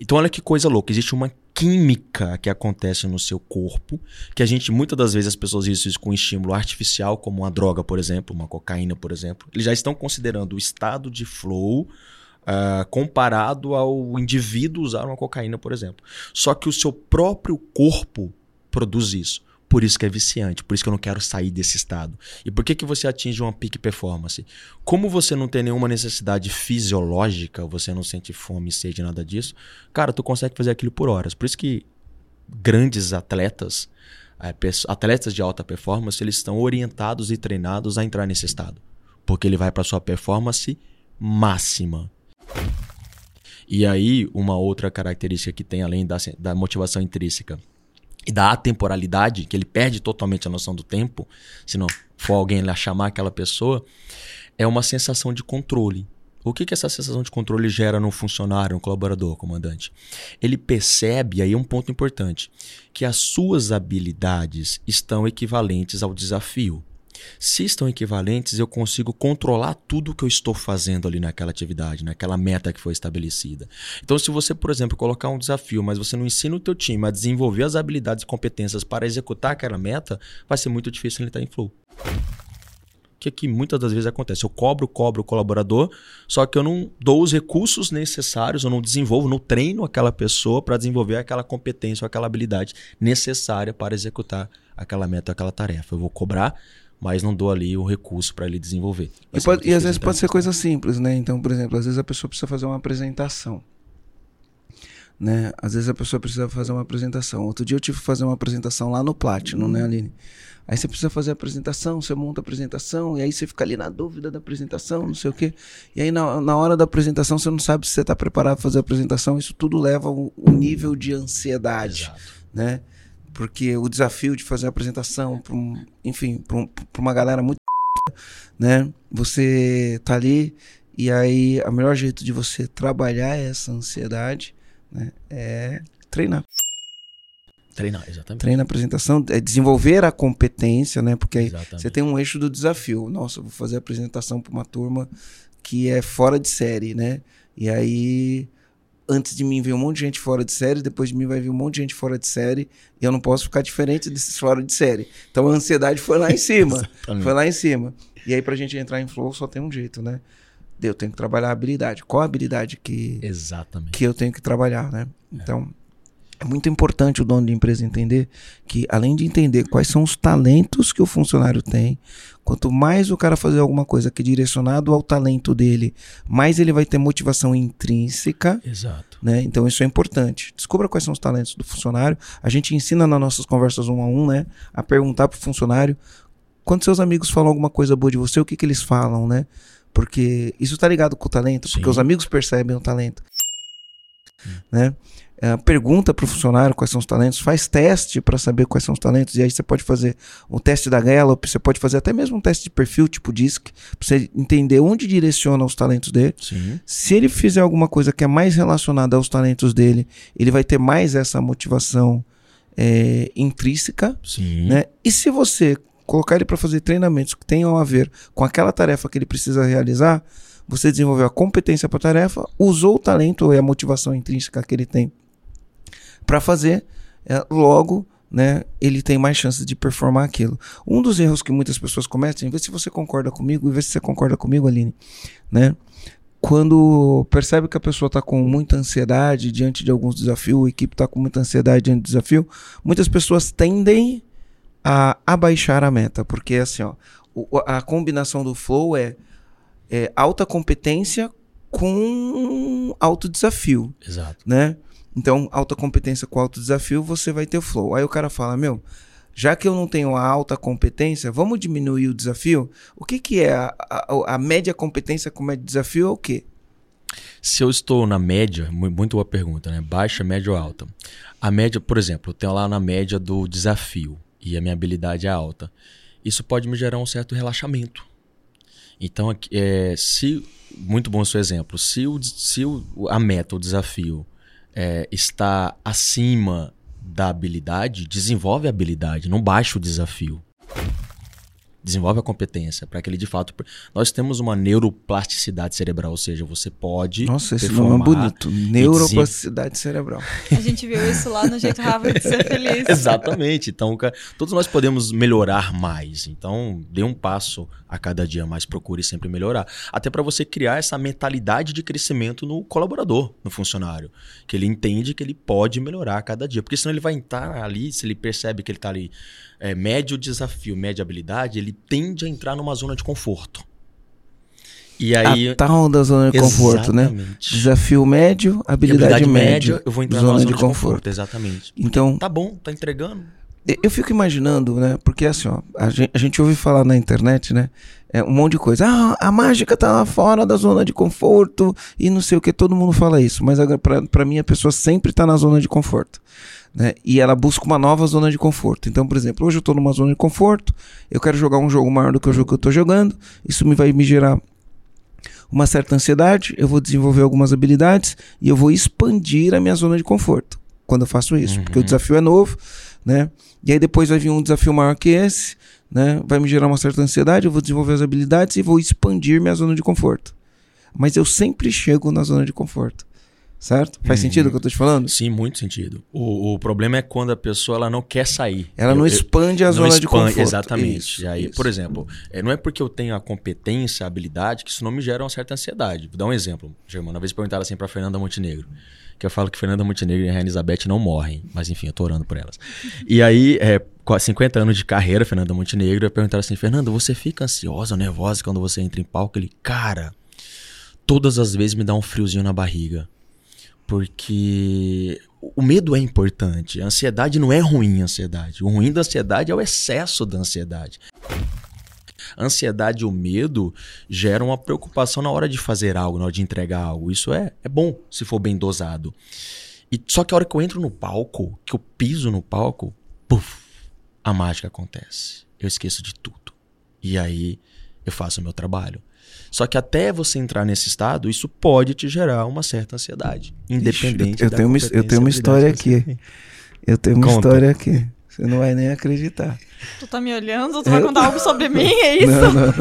Então olha que coisa louca, existe uma química que acontece no seu corpo, que a gente muitas das vezes as pessoas dizem isso com um estímulo artificial, como uma droga, por exemplo, uma cocaína, por exemplo. Eles já estão considerando o estado de flow Uh, comparado ao indivíduo usar uma cocaína, por exemplo. Só que o seu próprio corpo produz isso. Por isso que é viciante, por isso que eu não quero sair desse estado. E por que, que você atinge uma peak performance? Como você não tem nenhuma necessidade fisiológica, você não sente fome, sede, nada disso, cara, tu consegue fazer aquilo por horas. Por isso que grandes atletas, é, atletas de alta performance, eles estão orientados e treinados a entrar nesse estado. Porque ele vai para sua performance máxima. E aí, uma outra característica que tem além da, da motivação intrínseca e da atemporalidade, que ele perde totalmente a noção do tempo, se não for alguém lá chamar aquela pessoa, é uma sensação de controle. O que, que essa sensação de controle gera no funcionário, no colaborador, comandante? Ele percebe, aí é um ponto importante, que as suas habilidades estão equivalentes ao desafio. Se estão equivalentes, eu consigo controlar tudo que eu estou fazendo ali naquela atividade, naquela meta que foi estabelecida. Então, se você, por exemplo, colocar um desafio, mas você não ensina o teu time a desenvolver as habilidades e competências para executar aquela meta, vai ser muito difícil ele estar em flow. O que muitas das vezes acontece. Eu cobro, cobro o colaborador, só que eu não dou os recursos necessários, eu não desenvolvo, não treino aquela pessoa para desenvolver aquela competência ou aquela habilidade necessária para executar aquela meta, aquela tarefa. Eu vou cobrar, mas não dou ali o recurso para ele desenvolver. E, pode, e às vezes pode ser coisa simples, né? Então, por exemplo, às vezes a pessoa precisa fazer uma apresentação. Né? Às vezes a pessoa precisa fazer uma apresentação. Outro dia eu tive que fazer uma apresentação lá no Platinum, né, Aline? Aí você precisa fazer a apresentação, você monta a apresentação, e aí você fica ali na dúvida da apresentação, não sei o quê. E aí na, na hora da apresentação você não sabe se você está preparado para fazer a apresentação. Isso tudo leva um, um nível de ansiedade, Exato. né? Porque o desafio de fazer a apresentação, para um, enfim, para um, uma galera muito né? Você tá ali e aí o melhor jeito de você trabalhar essa ansiedade né, é treinar. Treinar, exatamente. Treina a apresentação, é desenvolver a competência, né? Porque aí você tem um eixo do desafio. Nossa, vou fazer a apresentação para uma turma que é fora de série, né? E aí, antes de mim veio um monte de gente fora de série, depois de mim vai vir um monte de gente fora de série, e eu não posso ficar diferente desses fora de série. Então a ansiedade foi lá em cima. foi lá em cima. E aí, pra gente entrar em flow, só tem um jeito, né? Eu tenho que trabalhar a habilidade. Qual a habilidade que, Exatamente. que eu tenho que trabalhar, né? Então, é muito importante o dono de empresa entender que, além de entender quais são os talentos que o funcionário tem, quanto mais o cara fazer alguma coisa que é direcionado ao talento dele, mais ele vai ter motivação intrínseca. Exato. Né? Então isso é importante. Descubra quais são os talentos do funcionário. A gente ensina nas nossas conversas um a um, né, a perguntar para o funcionário quando seus amigos falam alguma coisa boa de você, o que, que eles falam, né? Porque isso está ligado com o talento, Sim. porque os amigos percebem o talento. Hum. Né? É, pergunta para o funcionário quais são os talentos, faz teste para saber quais são os talentos, e aí você pode fazer um teste da Gallup, você pode fazer até mesmo um teste de perfil, tipo DISC, para você entender onde direciona os talentos dele. Sim. Se ele fizer alguma coisa que é mais relacionada aos talentos dele, ele vai ter mais essa motivação é, intrínseca. Sim. Né? E se você colocar ele para fazer treinamentos que tenham a ver com aquela tarefa que ele precisa realizar, você desenvolveu a competência para a tarefa, usou o talento e a motivação intrínseca que ele tem para fazer, é, logo né, ele tem mais chances de performar aquilo. Um dos erros que muitas pessoas cometem, vê se você concorda comigo e vê se você concorda comigo, Aline, né? Quando percebe que a pessoa está com muita ansiedade diante de alguns desafios, a equipe está com muita ansiedade diante do desafio, muitas pessoas tendem a abaixar a meta, porque assim, ó, a combinação do flow é, é alta competência com alto desafio. Exato. Né? Então, alta competência com alto desafio, você vai ter flow. Aí o cara fala, meu, já que eu não tenho a alta competência, vamos diminuir o desafio? O que, que é a, a, a média competência com médio desafio é o quê? Se eu estou na média, muito boa pergunta, né? Baixa, média ou alta? A média, por exemplo, eu tenho lá na média do desafio e a minha habilidade é alta. Isso pode me gerar um certo relaxamento. Então, é, se muito bom o seu exemplo, se, o, se o, a meta, o desafio é, está acima da habilidade, desenvolve a habilidade, não baixa o desafio. Desenvolve a competência para que ele de fato. Nós temos uma neuroplasticidade cerebral, ou seja, você pode. Nossa, esse nome é bonito. Neuroplasticidade cerebral. A gente viu isso lá no jeito Harvard de ser feliz. Exatamente. Então, todos nós podemos melhorar mais. Então, dê um passo a cada dia mais, procure sempre melhorar. Até para você criar essa mentalidade de crescimento no colaborador, no funcionário. Que ele entende que ele pode melhorar a cada dia. Porque senão ele vai entrar ali, se ele percebe que ele está ali é, médio desafio, média habilidade, ele tende a entrar numa zona de conforto. E aí, a tal da zona de conforto, né? Desafio médio, habilidade, habilidade média, média, eu vou entrar zona, zona de, de conforto. conforto. Exatamente. Então, tá bom, tá entregando. Eu fico imaginando, né? Porque assim, ó, a gente, a gente ouve falar na internet, né? É, um monte de coisa. Ah, a mágica tá lá fora da zona de conforto e não sei o que, todo mundo fala isso. Mas para mim a pessoa sempre tá na zona de conforto. Né? E ela busca uma nova zona de conforto. Então, por exemplo, hoje eu estou numa zona de conforto, eu quero jogar um jogo maior do que o jogo que eu estou jogando, isso me vai me gerar uma certa ansiedade, eu vou desenvolver algumas habilidades e eu vou expandir a minha zona de conforto quando eu faço isso, uhum. porque o desafio é novo, né? E aí depois vai vir um desafio maior que esse, né? Vai me gerar uma certa ansiedade, eu vou desenvolver as habilidades e vou expandir minha zona de conforto. Mas eu sempre chego na zona de conforto. Certo? Faz Uhum. sentido o que eu tô te falando? Sim, muito sentido. O, o problema é quando a pessoa ela não quer sair. Ela Eu- não eu- expande a não zona de expande- conforto. Exatamente. Isso, aí, isso. por exemplo, é, não é porque eu tenho a competência, a habilidade, que isso não me gera uma certa ansiedade. Vou dar um exemplo. Germano, uma vez perguntaram assim pra Fernanda Montenegro. Que eu falo que Fernanda Montenegro e a Elizabeth não morrem. Mas enfim, eu tô orando por elas. E aí, é, com a 50 anos de carreira, Fernanda Montenegro, perguntaram assim: Fernanda, você fica ansiosa nervosa quando você entra em palco? Ele, cara, todas as vezes me dá um friozinho na barriga. Porque o medo é importante. A ansiedade não é ruim, a ansiedade. O ruim da ansiedade é o excesso da ansiedade. A ansiedade e o medo geram uma preocupação na hora de fazer algo, na hora de entregar algo. Isso é, é bom se for bem dosado. E só que a hora que eu entro no palco, que eu piso no palco, puf, a mágica acontece. Eu esqueço de tudo. E aí eu faço o meu trabalho. Só que até você entrar nesse estado, isso pode te gerar uma certa ansiedade. Independente eu da tenho uma- eu tenho uma história aqui. Eu tenho uma Conta. história aqui. Você não vai nem acreditar. Tu tá me olhando? Tu vai contar algo sobre mim? É isso? Não, não, não.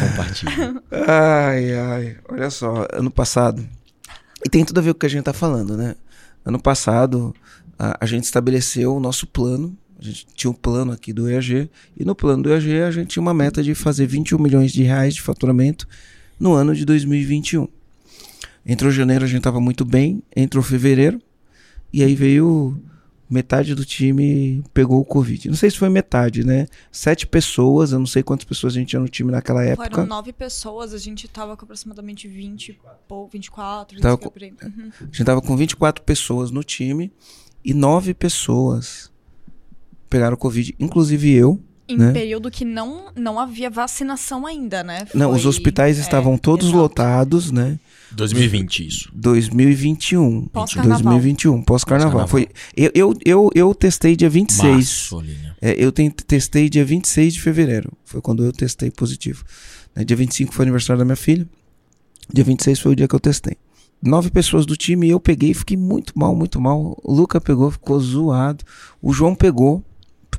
Compartilha. Ai, ai. Olha só, ano passado. E tem tudo a ver com o que a gente tá falando, né? Ano passado, a, a gente estabeleceu o nosso plano. A gente tinha um plano aqui do EAG. E no plano do EAG, a gente tinha uma meta de fazer 21 milhões de reais de faturamento no ano de 2021. Entrou janeiro, a gente tava muito bem. Entrou fevereiro. E aí veio metade do time pegou o Covid. Não sei se foi metade, né? Sete pessoas, eu não sei quantas pessoas a gente tinha no time naquela época. Foram nove pessoas, a gente tava com aproximadamente 20, pou- 24, Tava 25 com-. Uhum. A gente tava com 24 pessoas no time e nove pessoas pegaram Covid, inclusive eu. Em Né? período que não, não havia vacinação ainda, né? Não, os Foi- hospitais é, estavam todos exato. lotados, né? 2020, isso. 2021. Pós-carnaval. 2021, pós-carnaval. Pós-carnaval. Foi eu, eu, eu, eu testei dia 26. Março. É, eu ten- testei dia 26 de fevereiro. Foi quando eu testei positivo. Né, dia 25 foi o aniversário da minha filha. Dia 26 foi o dia que eu testei. Nove pessoas do time, eu peguei e fiquei muito mal, muito mal. O Luca pegou, ficou zoado. O João pegou.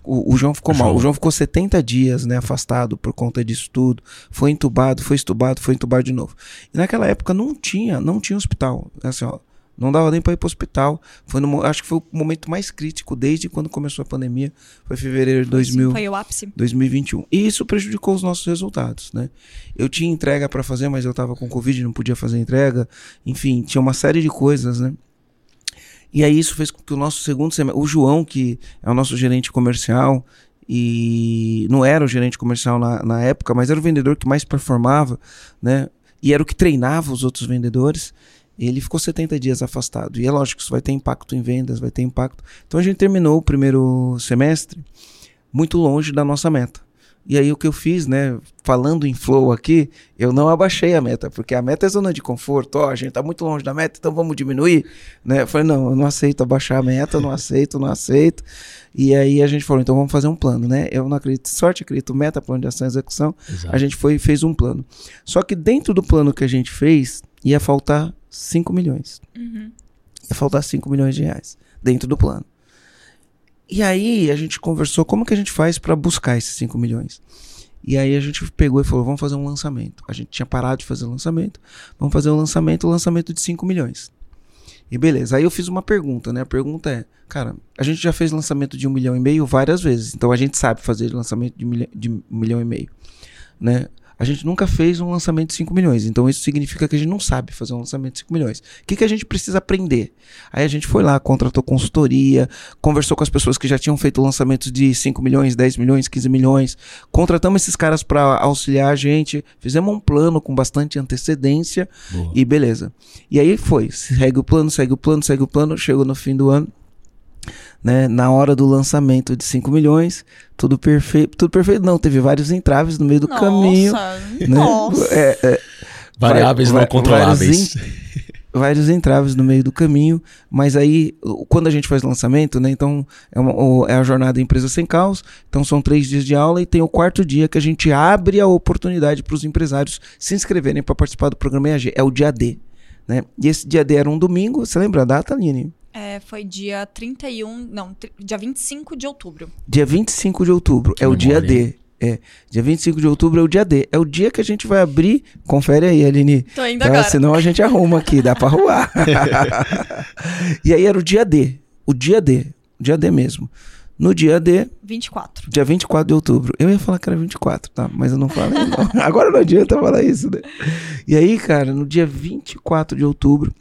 O, o João ficou mal. João. O João ficou 70 dias, né, afastado por conta disso tudo. Foi entubado, foi estubado, foi entubado de novo. E naquela época não tinha, não tinha hospital. Assim, ó, não dava nem para ir para hospital. Foi no, acho que foi o momento mais crítico desde quando começou a pandemia. Foi fevereiro de Foi, 2000. sim, Foi o ápice. 2021. E isso prejudicou os nossos resultados, né? Eu tinha entrega para fazer, mas eu tava com Covid, não podia fazer entrega. Enfim, tinha uma série de coisas, né? E aí isso fez com que o nosso segundo semestre, o João, que é o nosso gerente comercial, e não era o gerente comercial na, na época, mas era o vendedor que mais performava, né? E era o que treinava os outros vendedores. Ele ficou 70 dias afastado. E é lógico, isso vai ter impacto em vendas, vai ter impacto. Então a gente terminou o primeiro semestre muito longe da nossa meta. E aí o que eu fiz, né, falando em flow aqui, eu não abaixei a meta, porque a meta é zona de conforto, ó, a gente tá muito longe da meta, então vamos diminuir, né? Eu falei, não, eu não aceito abaixar a meta, não aceito, não aceito. E aí a gente falou, então vamos fazer um plano, né? Eu não acredito sorte, acredito meta, plano de ação e execução. Exato. A gente foi e fez um plano. Só que dentro do plano que a gente fez, ia faltar 5 milhões. Uhum. Ia faltar 5 milhões de reais dentro do plano. E aí a gente conversou como que a gente faz para buscar esses 5 milhões. E aí a gente pegou e falou, vamos fazer um lançamento. A gente tinha parado de fazer o lançamento, vamos fazer o lançamento, o lançamento de 5 milhões. E beleza, aí eu fiz uma pergunta, né? A pergunta é, cara, a gente já fez lançamento de um milhão e meio várias vezes, então a gente sabe fazer lançamento de, milha- de um milhão e meio, né? A gente nunca fez um lançamento de 5 milhões, então isso significa que a gente não sabe fazer um lançamento de 5 milhões. O que, que a gente precisa aprender? Aí a gente foi lá, contratou consultoria, conversou com as pessoas que já tinham feito lançamentos de 5 milhões, 10 milhões, 15 milhões, contratamos esses caras para auxiliar a gente, fizemos um plano com bastante antecedência Boa. e beleza. E aí foi, segue o plano, segue o plano, segue o plano, chegou no fim do ano, né, na hora do lançamento de 5 milhões, tudo perfeito, tudo perfeito não, teve vários entraves no meio do caminho, né? Nossa. É, é, Variáveis vai- não controláveis. vários vários entraves no meio do caminho, mas aí quando a gente faz lançamento, né, então é, uma- é a jornada Empresa Sem Caos, então são três dias de aula e tem o quarto dia que a gente abre a oportunidade para os empresários se inscreverem para participar do programa EAG, é o dia D, né, e esse dia D era um domingo, você lembra a data, Aline? É, foi dia 31, não, dia 25 de outubro. Dia 25 de outubro, é o dia memória, D, É, dia 25 de outubro é o dia D. É o dia que a gente vai abrir. Confere aí, Aline. Tô indo Tá? agora. Senão a gente arruma aqui, dá pra arrumar. e aí era o dia D. O dia D. O dia D mesmo. No dia D, 24. dia 24 de outubro. Eu ia falar que era 24, tá? Mas eu não falei, não. Agora não adianta falar isso, né? E aí, cara, no dia 24 de outubro,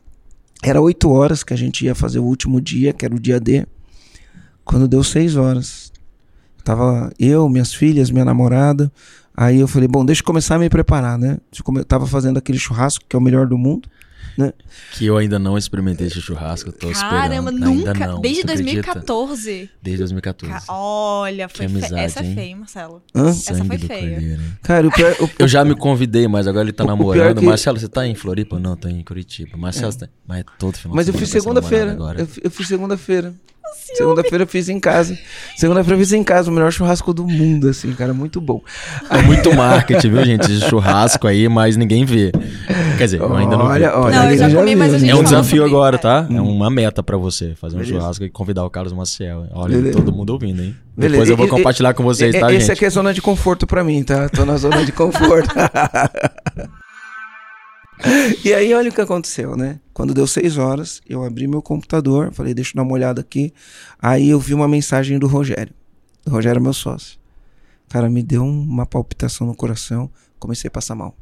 era 8 horas que a gente ia fazer o último dia, que era o dia D. Quando deu 6 horas, tava eu, minhas filhas, minha namorada. Aí eu falei, bom, deixa eu começar a me preparar, né? Eu tava fazendo aquele churrasco, que é o melhor do mundo. Que eu ainda não experimentei esse churrasco, tô Caramba, esperando. Ainda nunca. não, Desde tu acredita? 2014. Desde 2014. Ca- Olha, foi Que fe... amizade, essa é feia, Marcelo. Hã? Essa foi feia. cordeiro? Cara, o pior, o- Eu já me convidei, mas agora ele tá O- namorando. é que- Marcelo, você tá em Floripa? Não, tô em Curitiba. Marcelo, você tá... mas é todo final Mas de eu essa segunda-feira. Eu, eu fiz segunda-feira. Segunda-feira eu fiz em casa. Segunda-feira eu fiz em casa, o melhor churrasco do mundo, assim, cara, muito bom. É muito marketing, viu, gente? Esse churrasco aí, mas ninguém vê. Quer dizer, eu ainda não vi. Olha, olha, Não, eu ele já comi, mas a gente É um desafio agora, tá? É uma meta pra você, fazer um Beleza. churrasco e convidar o Carlos Maciel. Olha, Beleza. todo mundo ouvindo, hein? Beleza. Depois eu vou compartilhar com vocês, E- tá, Esse gente? aqui é zona de conforto pra mim, tá? Tô na zona de conforto. e aí, olha o que aconteceu, né? Quando deu seis horas, eu abri meu computador, falei, deixa eu dar uma olhada aqui. Aí eu vi uma mensagem do Rogério. O Rogério é meu sócio. Cara, me deu uma palpitação no coração, comecei a passar mal.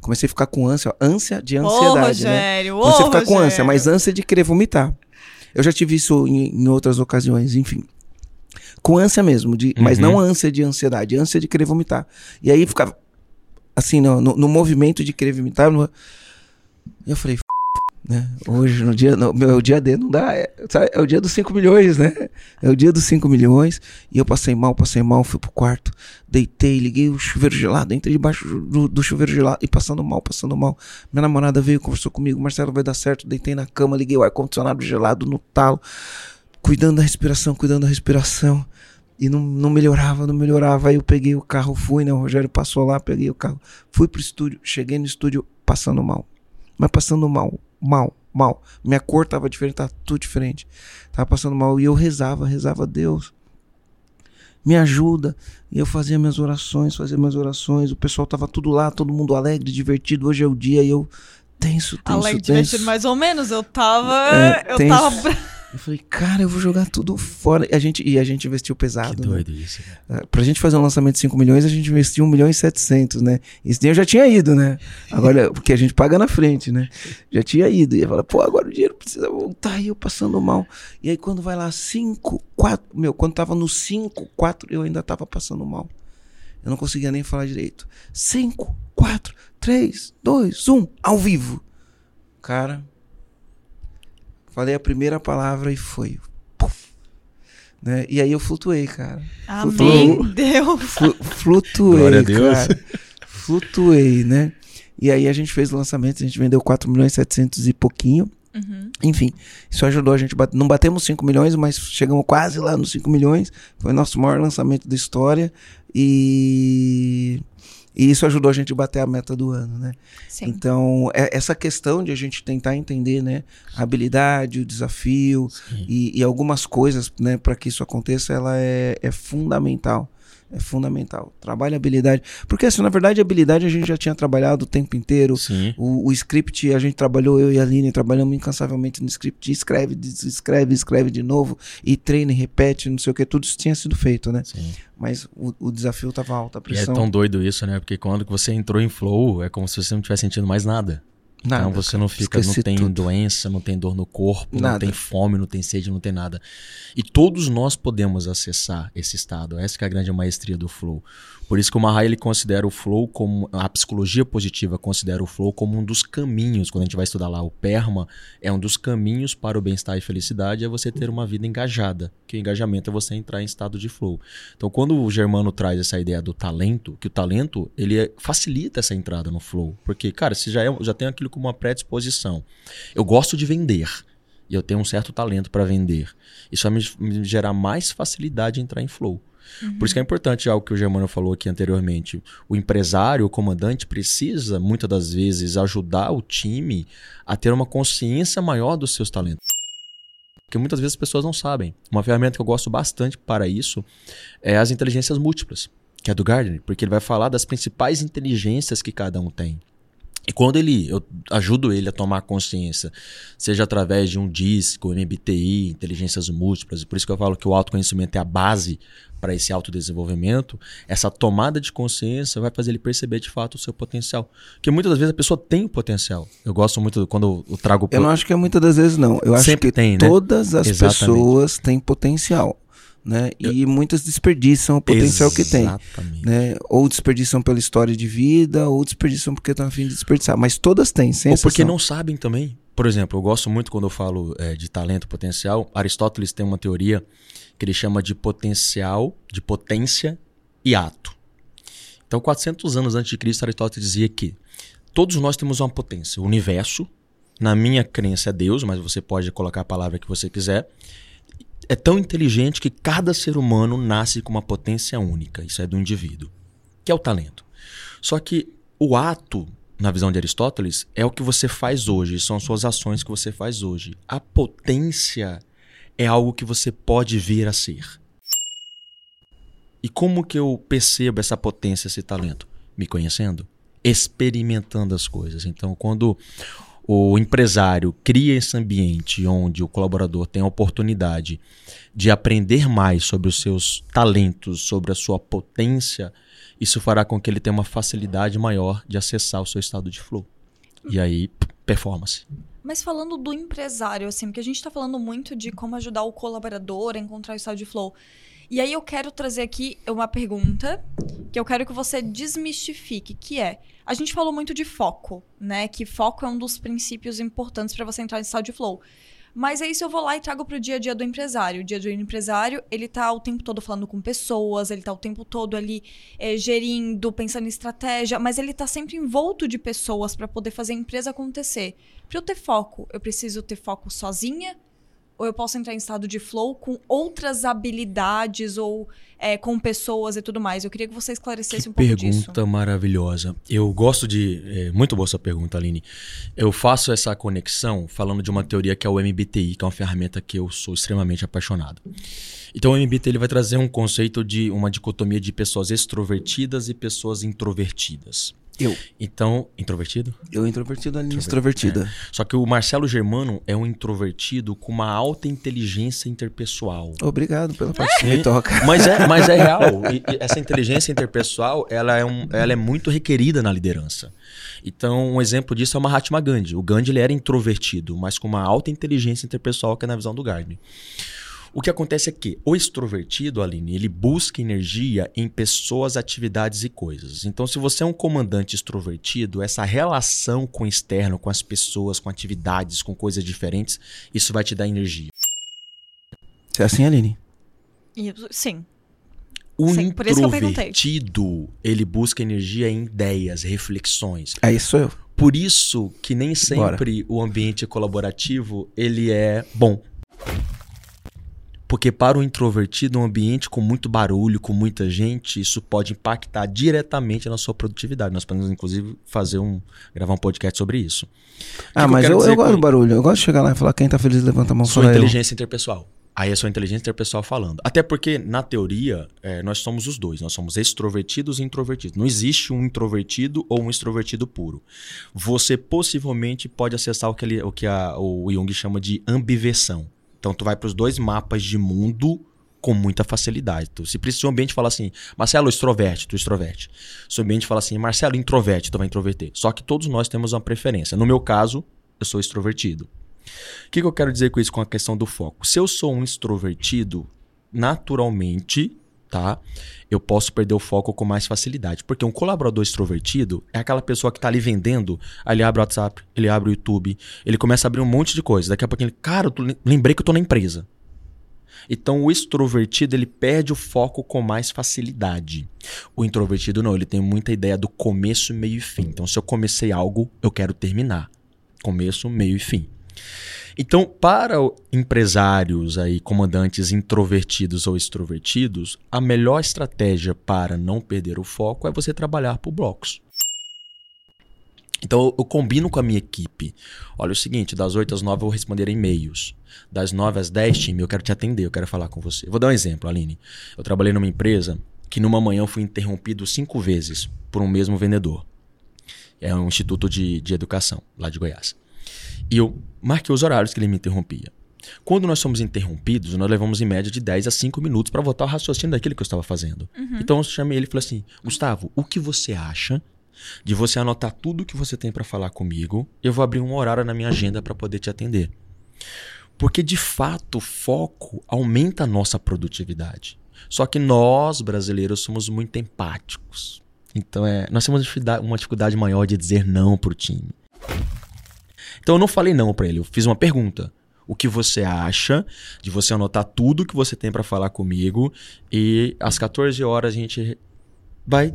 Comecei a ficar com ânsia, ó, ânsia de Ô, ansiedade, né? Rogério, ô, Comecei a ficar com ânsia, Rogério. mas ânsia de querer vomitar. Eu já tive isso em, em outras ocasiões, enfim. Com ânsia mesmo, de, mas Uhum. não ânsia de ansiedade, ânsia de querer vomitar. E aí ficava assim, no, no, no movimento de querer vomitar. no- eu falei, né? Hoje, no dia, no, meu, o dia D não dá. É, sabe, é o dia dos 5 milhões, né? É o dia dos 5 milhões. E eu passei mal, passei mal, fui pro quarto, deitei, liguei o chuveiro gelado, entrei debaixo do, do chuveiro gelado e passando mal, passando mal. Minha namorada veio, conversou comigo, Marcelo vai dar certo, deitei na cama, liguei o ar-condicionado gelado no talo, cuidando da respiração, cuidando da respiração. E não, não melhorava, não melhorava. Aí eu peguei o carro, fui, né? O Rogério passou lá, peguei o carro, fui pro estúdio, cheguei no estúdio passando mal. Mas passando mal, mal, mal. Minha cor tava diferente, tava tudo diferente. Tava passando mal. E eu rezava, rezava a Deus. Me ajuda. E eu fazia minhas orações, fazia minhas orações. O pessoal tava tudo lá, todo mundo alegre, divertido. Hoje é o dia e eu tenso, tenso, Alegre, tenso. divertido, mais ou menos. Eu tava. É, eu tenso. tava. Eu falei, cara, eu vou jogar tudo fora. E a gente, e a gente investiu pesado. Que né? doido isso. cara. É, Pra gente fazer um lançamento de 5 milhões, a gente investiu 1 milhão e 700, né? Esse dinheiro já tinha ido, né? Agora, porque a gente paga na frente, né? Já tinha ido. E eu falei, pô, agora o dinheiro precisa voltar. E eu passando mal. E aí, quando vai lá 5, 4, meu, quando tava no 5, 4, eu ainda tava passando mal. Eu não conseguia nem falar direito. 5, 4, 3, 2, 1, ao vivo. Cara, falei a primeira palavra e foi. Puf. Né? E aí eu flutuei, cara. Amém, Deus. Flu- flutuei, Glória a Deus. cara. Flutuei, né? E aí a gente fez o lançamento, a gente vendeu 4 milhões e 700 e pouquinho. Uhum. Enfim, isso ajudou a gente. bate- Não batemos 5 milhões, mas chegamos quase lá nos 5 milhões. Foi nosso maior lançamento da história. E, e isso ajudou a gente a bater a meta do ano, né? Sim. Então, é- essa questão de a gente tentar entender, né, a habilidade, o desafio e, e algumas coisas, né, para que isso aconteça, ela é, é fundamental. É fundamental. Trabalho e habilidade. Porque, assim, na verdade, a habilidade a gente já tinha trabalhado o tempo inteiro. Sim. O, o script, a gente trabalhou, eu e a Aline, trabalhamos incansavelmente no script. Escreve, escreve, escreve de novo. E treina e repete, não sei o que. Tudo isso tinha sido feito, né? Sim. Mas o, o desafio tava alto, a E é pressão. tão doido isso, né? Porque quando você entrou em flow, é como se você não estivesse sentindo mais nada. Nada, então você não fica, não tem tudo. doença, não tem dor no corpo, Nada. não tem fome, não tem sede, não tem nada. E todos nós podemos acessar esse estado. Essa é a grande maestria do flow. Por isso que o Mahai ele considera o flow como a psicologia positiva considera o flow como um dos caminhos. Quando a gente vai estudar lá o PERMA, é um dos caminhos para o bem-estar e felicidade é você ter uma vida engajada. Que o engajamento é você entrar em estado de flow. Então, quando o Germano traz essa ideia do talento, que o talento ele é- facilita essa entrada no flow, porque cara, você já é, já tem aquilo como uma predisposição. Eu gosto de vender e eu tenho um certo talento para vender. Isso vai me, me gerar mais facilidade em entrar em flow. Por isso que é importante algo que o Germano falou aqui anteriormente. O empresário, o comandante, precisa, muitas das vezes, ajudar o time a ter uma consciência maior dos seus talentos. Porque muitas vezes as pessoas não sabem. Uma ferramenta que eu gosto bastante para isso é as inteligências múltiplas. que é do Gardner, porque ele vai falar das principais inteligências que cada um tem. E quando ele, eu ajudo ele a tomar consciência, seja através de um disco, MBTI, inteligências múltiplas, e por isso que eu falo que o autoconhecimento é a base para esse autodesenvolvimento, essa tomada de consciência vai fazer ele perceber de fato o seu potencial. Porque muitas das vezes a pessoa tem o potencial. Eu gosto muito quando eu trago. Eu não acho que é muitas das vezes, não. Eu acho Sempre que tem, né? todas as Exatamente. pessoas têm potencial. Né? E muitas desperdiçam o potencial que tem. Exatamente. Né? Ou desperdiçam pela história de vida, ou desperdiçam porque estão a fim de desperdiçar. Mas todas têm, sem Ou porque não sabem também. Por exemplo, eu gosto muito quando eu falo é, de talento potencial. Aristóteles tem uma teoria que ele chama de potencial, de potência e ato. Então, 400 anos antes de Cristo, Aristóteles dizia que todos nós temos uma potência. O universo, na minha crença, é Deus, mas você pode colocar a palavra que você quiser. É tão inteligente que cada ser humano nasce com uma potência única. Isso é do indivíduo, que é o talento. Só que o ato, na visão de Aristóteles, é o que você faz hoje, são suas ações que você faz hoje. A potência é algo que você pode vir a ser. E como que eu percebo essa potência, esse talento? Me conhecendo, experimentando as coisas. Então, quando o empresário cria esse ambiente onde o colaborador tem a oportunidade de aprender mais sobre os seus talentos, sobre a sua potência, isso fará com que ele tenha uma facilidade maior de acessar o seu estado de flow. E aí, performance. Mas falando do empresário, assim, porque a gente tá falando muito de como ajudar o colaborador a encontrar o estado de flow. E aí eu quero trazer aqui uma pergunta que eu quero que você desmistifique, que é, a gente falou muito de foco, né? Que foco é um dos princípios importantes para você entrar em estado de flow. Mas é isso eu vou lá e trago pro dia a dia do empresário. O dia a dia do empresário, ele tá o tempo todo falando com pessoas, ele tá o tempo todo ali eh, gerindo, pensando em estratégia, mas ele tá sempre envolto de pessoas para poder fazer a empresa acontecer. Para eu ter foco, eu preciso ter foco sozinha? Ou eu posso entrar em estado de flow com outras habilidades ou eh, com pessoas e tudo mais? Eu queria que você esclarecesse Que um pouco disso. pergunta maravilhosa. Eu gosto de. É, muito boa essa pergunta, Aline. Eu faço essa conexão falando de uma teoria que é o MBTI, que é uma ferramenta que eu sou extremamente apaixonado. Então, o MBTI ele vai trazer um conceito de uma dicotomia de pessoas extrovertidas e pessoas introvertidas. Eu. Então, introvertido? Eu introvertido, a Aline extrovertida. Só que o Marcelo Germano é um introvertido com uma alta inteligência interpessoal. Obrigado pela parte que me toca. Mas é, mas é real. E- e essa inteligência interpessoal, ela é, um, ela é muito requerida na liderança. Então, um exemplo disso é o Mahatma Gandhi. O Gandhi ele era introvertido, mas com uma alta inteligência interpessoal, que é na visão do Gardner. O que acontece é que o extrovertido, Aline, ele busca energia em pessoas, atividades e coisas. Então, se você é um comandante extrovertido, essa relação com o externo, com as pessoas, com atividades, com coisas diferentes, isso vai te dar energia. Você é assim, Aline? Sim. O Sim, por isso que eu perguntei. introvertido, ele busca energia em ideias, reflexões. Aí sou eu. Por isso que nem sempre o ambiente colaborativo ele é bom. Porque para o introvertido, um ambiente com muito barulho, com muita gente, isso pode impactar diretamente na sua produtividade. Nós podemos, inclusive, fazer um. gravar um podcast sobre isso. Ah, que eu mas quero eu, dizer eu gosto do barulho. Eu gosto de chegar lá e falar quem tá feliz, levanta a mão. Sua fala eu. inteligência interpessoal. Aí é sua inteligência interpessoal falando. Até porque, na teoria, é, nós somos os dois. Nós somos extrovertidos e introvertidos. Não existe um introvertido ou um extrovertido puro. Você possivelmente pode acessar o que, ele- o, que a- o Jung chama de ambiversão. Então, tu vai para os dois mapas de mundo com muita facilidade. Tu, se precisa um ambiente falar assim, Marcelo, extroverte, tu extroverte. Se o ambiente fala assim, Marcelo, introverte, tu vai introverter. Só que todos nós temos uma preferência. No meu caso, eu sou extrovertido. O que, que eu quero dizer com isso, com a questão do foco? Se eu sou um extrovertido, naturalmente, tá? Eu posso perder o foco com mais facilidade. Porque um colaborador extrovertido é aquela pessoa que tá ali vendendo, aí ele abre o WhatsApp, ele abre o YouTube, ele começa a abrir um monte de coisa. Daqui a pouco ele, cara, eu lembrei que eu tô na empresa. Então o extrovertido ele perde o foco com mais facilidade. O introvertido não, ele tem muita ideia do começo, meio e fim. Então se eu comecei algo, eu quero terminar. Começo, meio e fim. Então, para empresários aí, comandantes introvertidos ou extrovertidos, a melhor estratégia para não perder o foco é você trabalhar por blocos. Então, eu- combino com a minha equipe. Olha o seguinte, das 8 às 9 eu vou responder e-mails. Das 9 às 10, time, eu quero te atender, eu quero falar com você. Vou dar um exemplo, Aline. Eu trabalhei numa empresa que numa manhã eu fui interrompido cinco vezes por um mesmo vendedor. É um instituto de, de educação lá de Goiás. E eu marquei os horários que ele me interrompia. Quando nós somos interrompidos, nós levamos em média de 10 a 5 minutos para voltar ao raciocínio daquilo que eu estava fazendo. Então eu chamei ele e falei assim: Gustavo, o que você acha de você anotar tudo que você tem para falar comigo? Eu vou abrir um horário na minha agenda para poder te atender. Porque de fato, o foco aumenta a nossa produtividade. Só que nós, brasileiros, somos muito empáticos. Então, é, nós temos uma dificuldade, maior de dizer não pro time. Então, eu não falei não para ele, eu fiz uma pergunta. O que você acha de você anotar tudo que você tem para falar comigo e às 14 horas a gente vai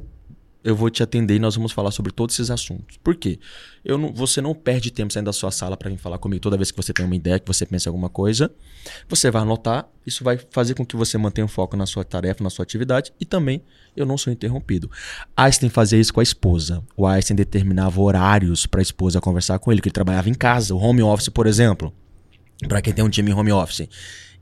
eu vou te atender e nós vamos falar sobre todos esses assuntos. Por quê? Eu não, você não perde tempo saindo da sua sala para vir falar comigo toda vez que você tem uma ideia, que você pensa em alguma coisa. Você vai anotar, isso vai fazer com que você mantenha o foco na sua tarefa, na sua atividade e também eu não sou interrompido. Einstein fazia isso com a esposa. O Einstein determinava horários para a esposa conversar com ele, que ele trabalhava em casa, o home office, por exemplo. Para quem tem um time home office.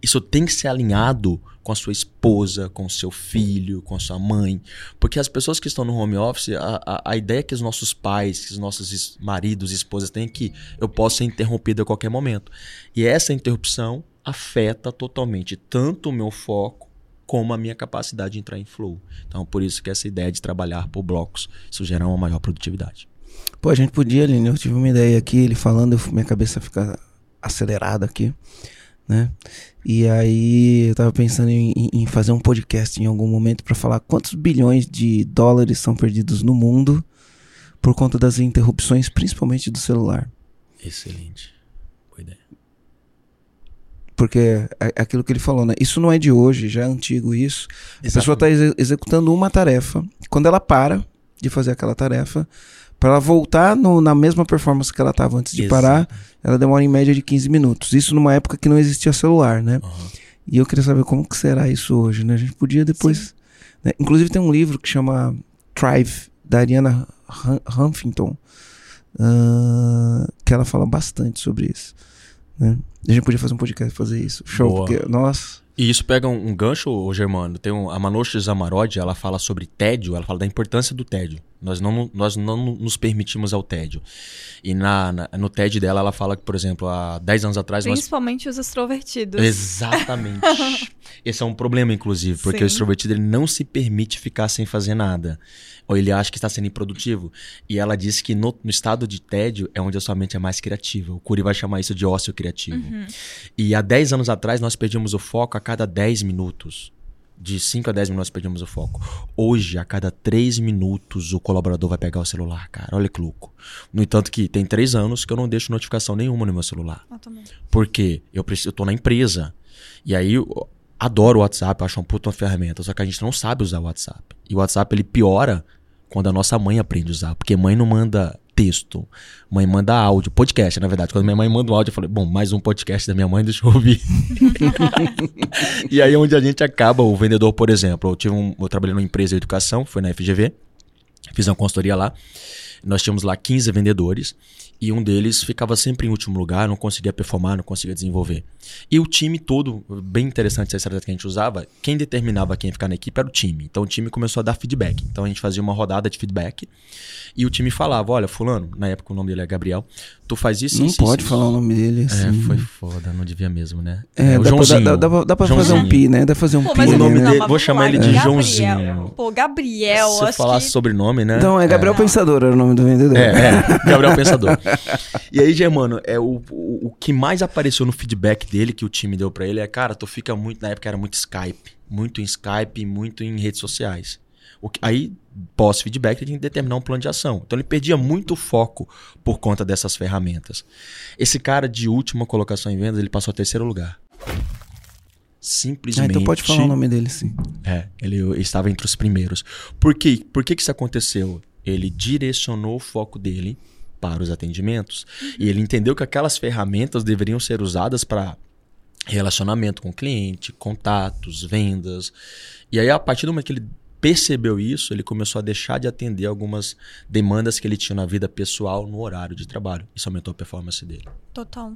Isso tem que ser alinhado com a sua esposa, com o seu filho, com a sua mãe. Porque as pessoas que estão no home office, a, a, a ideia que os nossos pais, que os nossos maridos e esposas têm é que eu posso ser interrompido a qualquer momento. E essa interrupção afeta totalmente tanto o meu foco como a minha capacidade de entrar em flow. Então, por isso que essa ideia de trabalhar por blocos, isso gera uma maior produtividade. Pô, a gente podia, Aline, eu tive uma ideia aqui, ele falando, minha cabeça fica acelerada aqui, né? E aí eu tava pensando em, em- fazer um podcast em algum momento pra falar quantos bilhões de dólares são perdidos no mundo por conta das interrupções, principalmente do celular. Excelente. Boa ideia. Porque é é aquilo que ele falou, né? Isso não é de hoje, já é antigo isso. A pessoa está executando uma tarefa. Quando ela para de fazer aquela tarefa, para ela voltar no- na mesma performance que ela estava antes de parar, ela demora em média de 15 minutos. Isso numa época que não existia celular, né? Aham. E eu queria saber como que será isso hoje, né? A gente podia depois... né? Inclusive tem um livro que chama Thrive, da Ariana Huffington, ah, que ela fala bastante sobre isso. Né? A gente podia fazer um podcast fazer isso. Show, Boa. porque, nossa... E isso pega um, um gancho, ô, Germano. Tem um, a Manouche Zamarodi, ela fala sobre tédio, ela fala da importância do tédio. Nós não, nós não nos permitimos ao tédio. E na, na- no TED dela, ela fala que, por exemplo, há 10 anos atrás nós Principalmente os extrovertidos. Exatamente. Esse é um problema, inclusive, porque Sim. o extrovertido ele não se permite ficar sem fazer nada. Ou ele acha que está sendo improdutivo. E ela disse que no, no estado de tédio é onde a sua mente é mais criativa. O Curi vai chamar isso de ócio criativo. Uhum. E há 10 anos atrás nós perdíamos o foco a cada 10 minutos. De 5 a 10 minutos nós perdíamos o foco. Hoje, a cada 3 minutos, o colaborador vai pegar o celular, cara. Olha que louco. No entanto, que tem 3 anos que eu não deixo notificação nenhuma no meu celular. Eu também. Porque eu, preciso, eu tô na empresa. E aí adoro o WhatsApp, acho uma puta uma ferramenta. Só que a gente não sabe usar o WhatsApp. E o WhatsApp ele piora quando a nossa mãe aprende a usar. Porque mãe não manda texto. Mãe manda áudio. Podcast, na verdade. Quando minha mãe manda um áudio, eu falei, bom, mais um podcast da minha mãe, deixa eu ouvir. e aí é onde a gente acaba, o vendedor, por exemplo. Eu, tive um, eu trabalhei numa empresa de educação, foi na FGV. Fiz uma consultoria lá. Nós tínhamos lá 15 vendedores e um deles ficava sempre em último lugar, não conseguia performar, não conseguia desenvolver. E o time todo, bem interessante essa estratégia que a gente usava, quem determinava quem ia ficar na equipe era o time. Então o time começou a dar feedback. Então a gente fazia uma rodada de feedback e o time falava: Olha, Fulano, na época o nome dele é Gabriel, tu faz isso Não isso, pode isso, falar o nome dele isso. assim. É, foi foda, não devia mesmo, né? É, o dá, pra, Joãozinho. dá, dá, dá pra fazer um Joãozinho. pi, né? Dá pra fazer um Pô, pi. o nome né? dele- vou chamar ele de Gabriel. Joãozinho. Pô, Gabriel, Se acho falasse que... sobrenome, né? Então, é Gabriel Pensador, era o nome do vendedor. É, é, Gabriel Pensador. E aí, Germano, é o, o, o que mais apareceu no feedback dele, que o time deu pra ele, é, cara, tu fica muito, na época era muito Skype. Muito em Skype, muito em redes sociais. O que- aí, pós-feedback, ele tinha que determinar um plano de ação. Então ele perdia muito foco por conta dessas ferramentas. Esse cara de última colocação em vendas, ele passou a terceiro lugar. Ah, Simplesmente. então pode falar o nome dele, sim. É, ele estava entre os primeiros. Por quê? Por que, que isso aconteceu? Ele direcionou o foco dele para os atendimentos e ele entendeu que aquelas ferramentas deveriam ser usadas para relacionamento com o cliente, contatos, vendas. E aí, a partir do momento que ele percebeu isso, ele começou a deixar de atender algumas demandas que ele tinha na vida pessoal no horário de trabalho. Isso aumentou a performance dele. Total.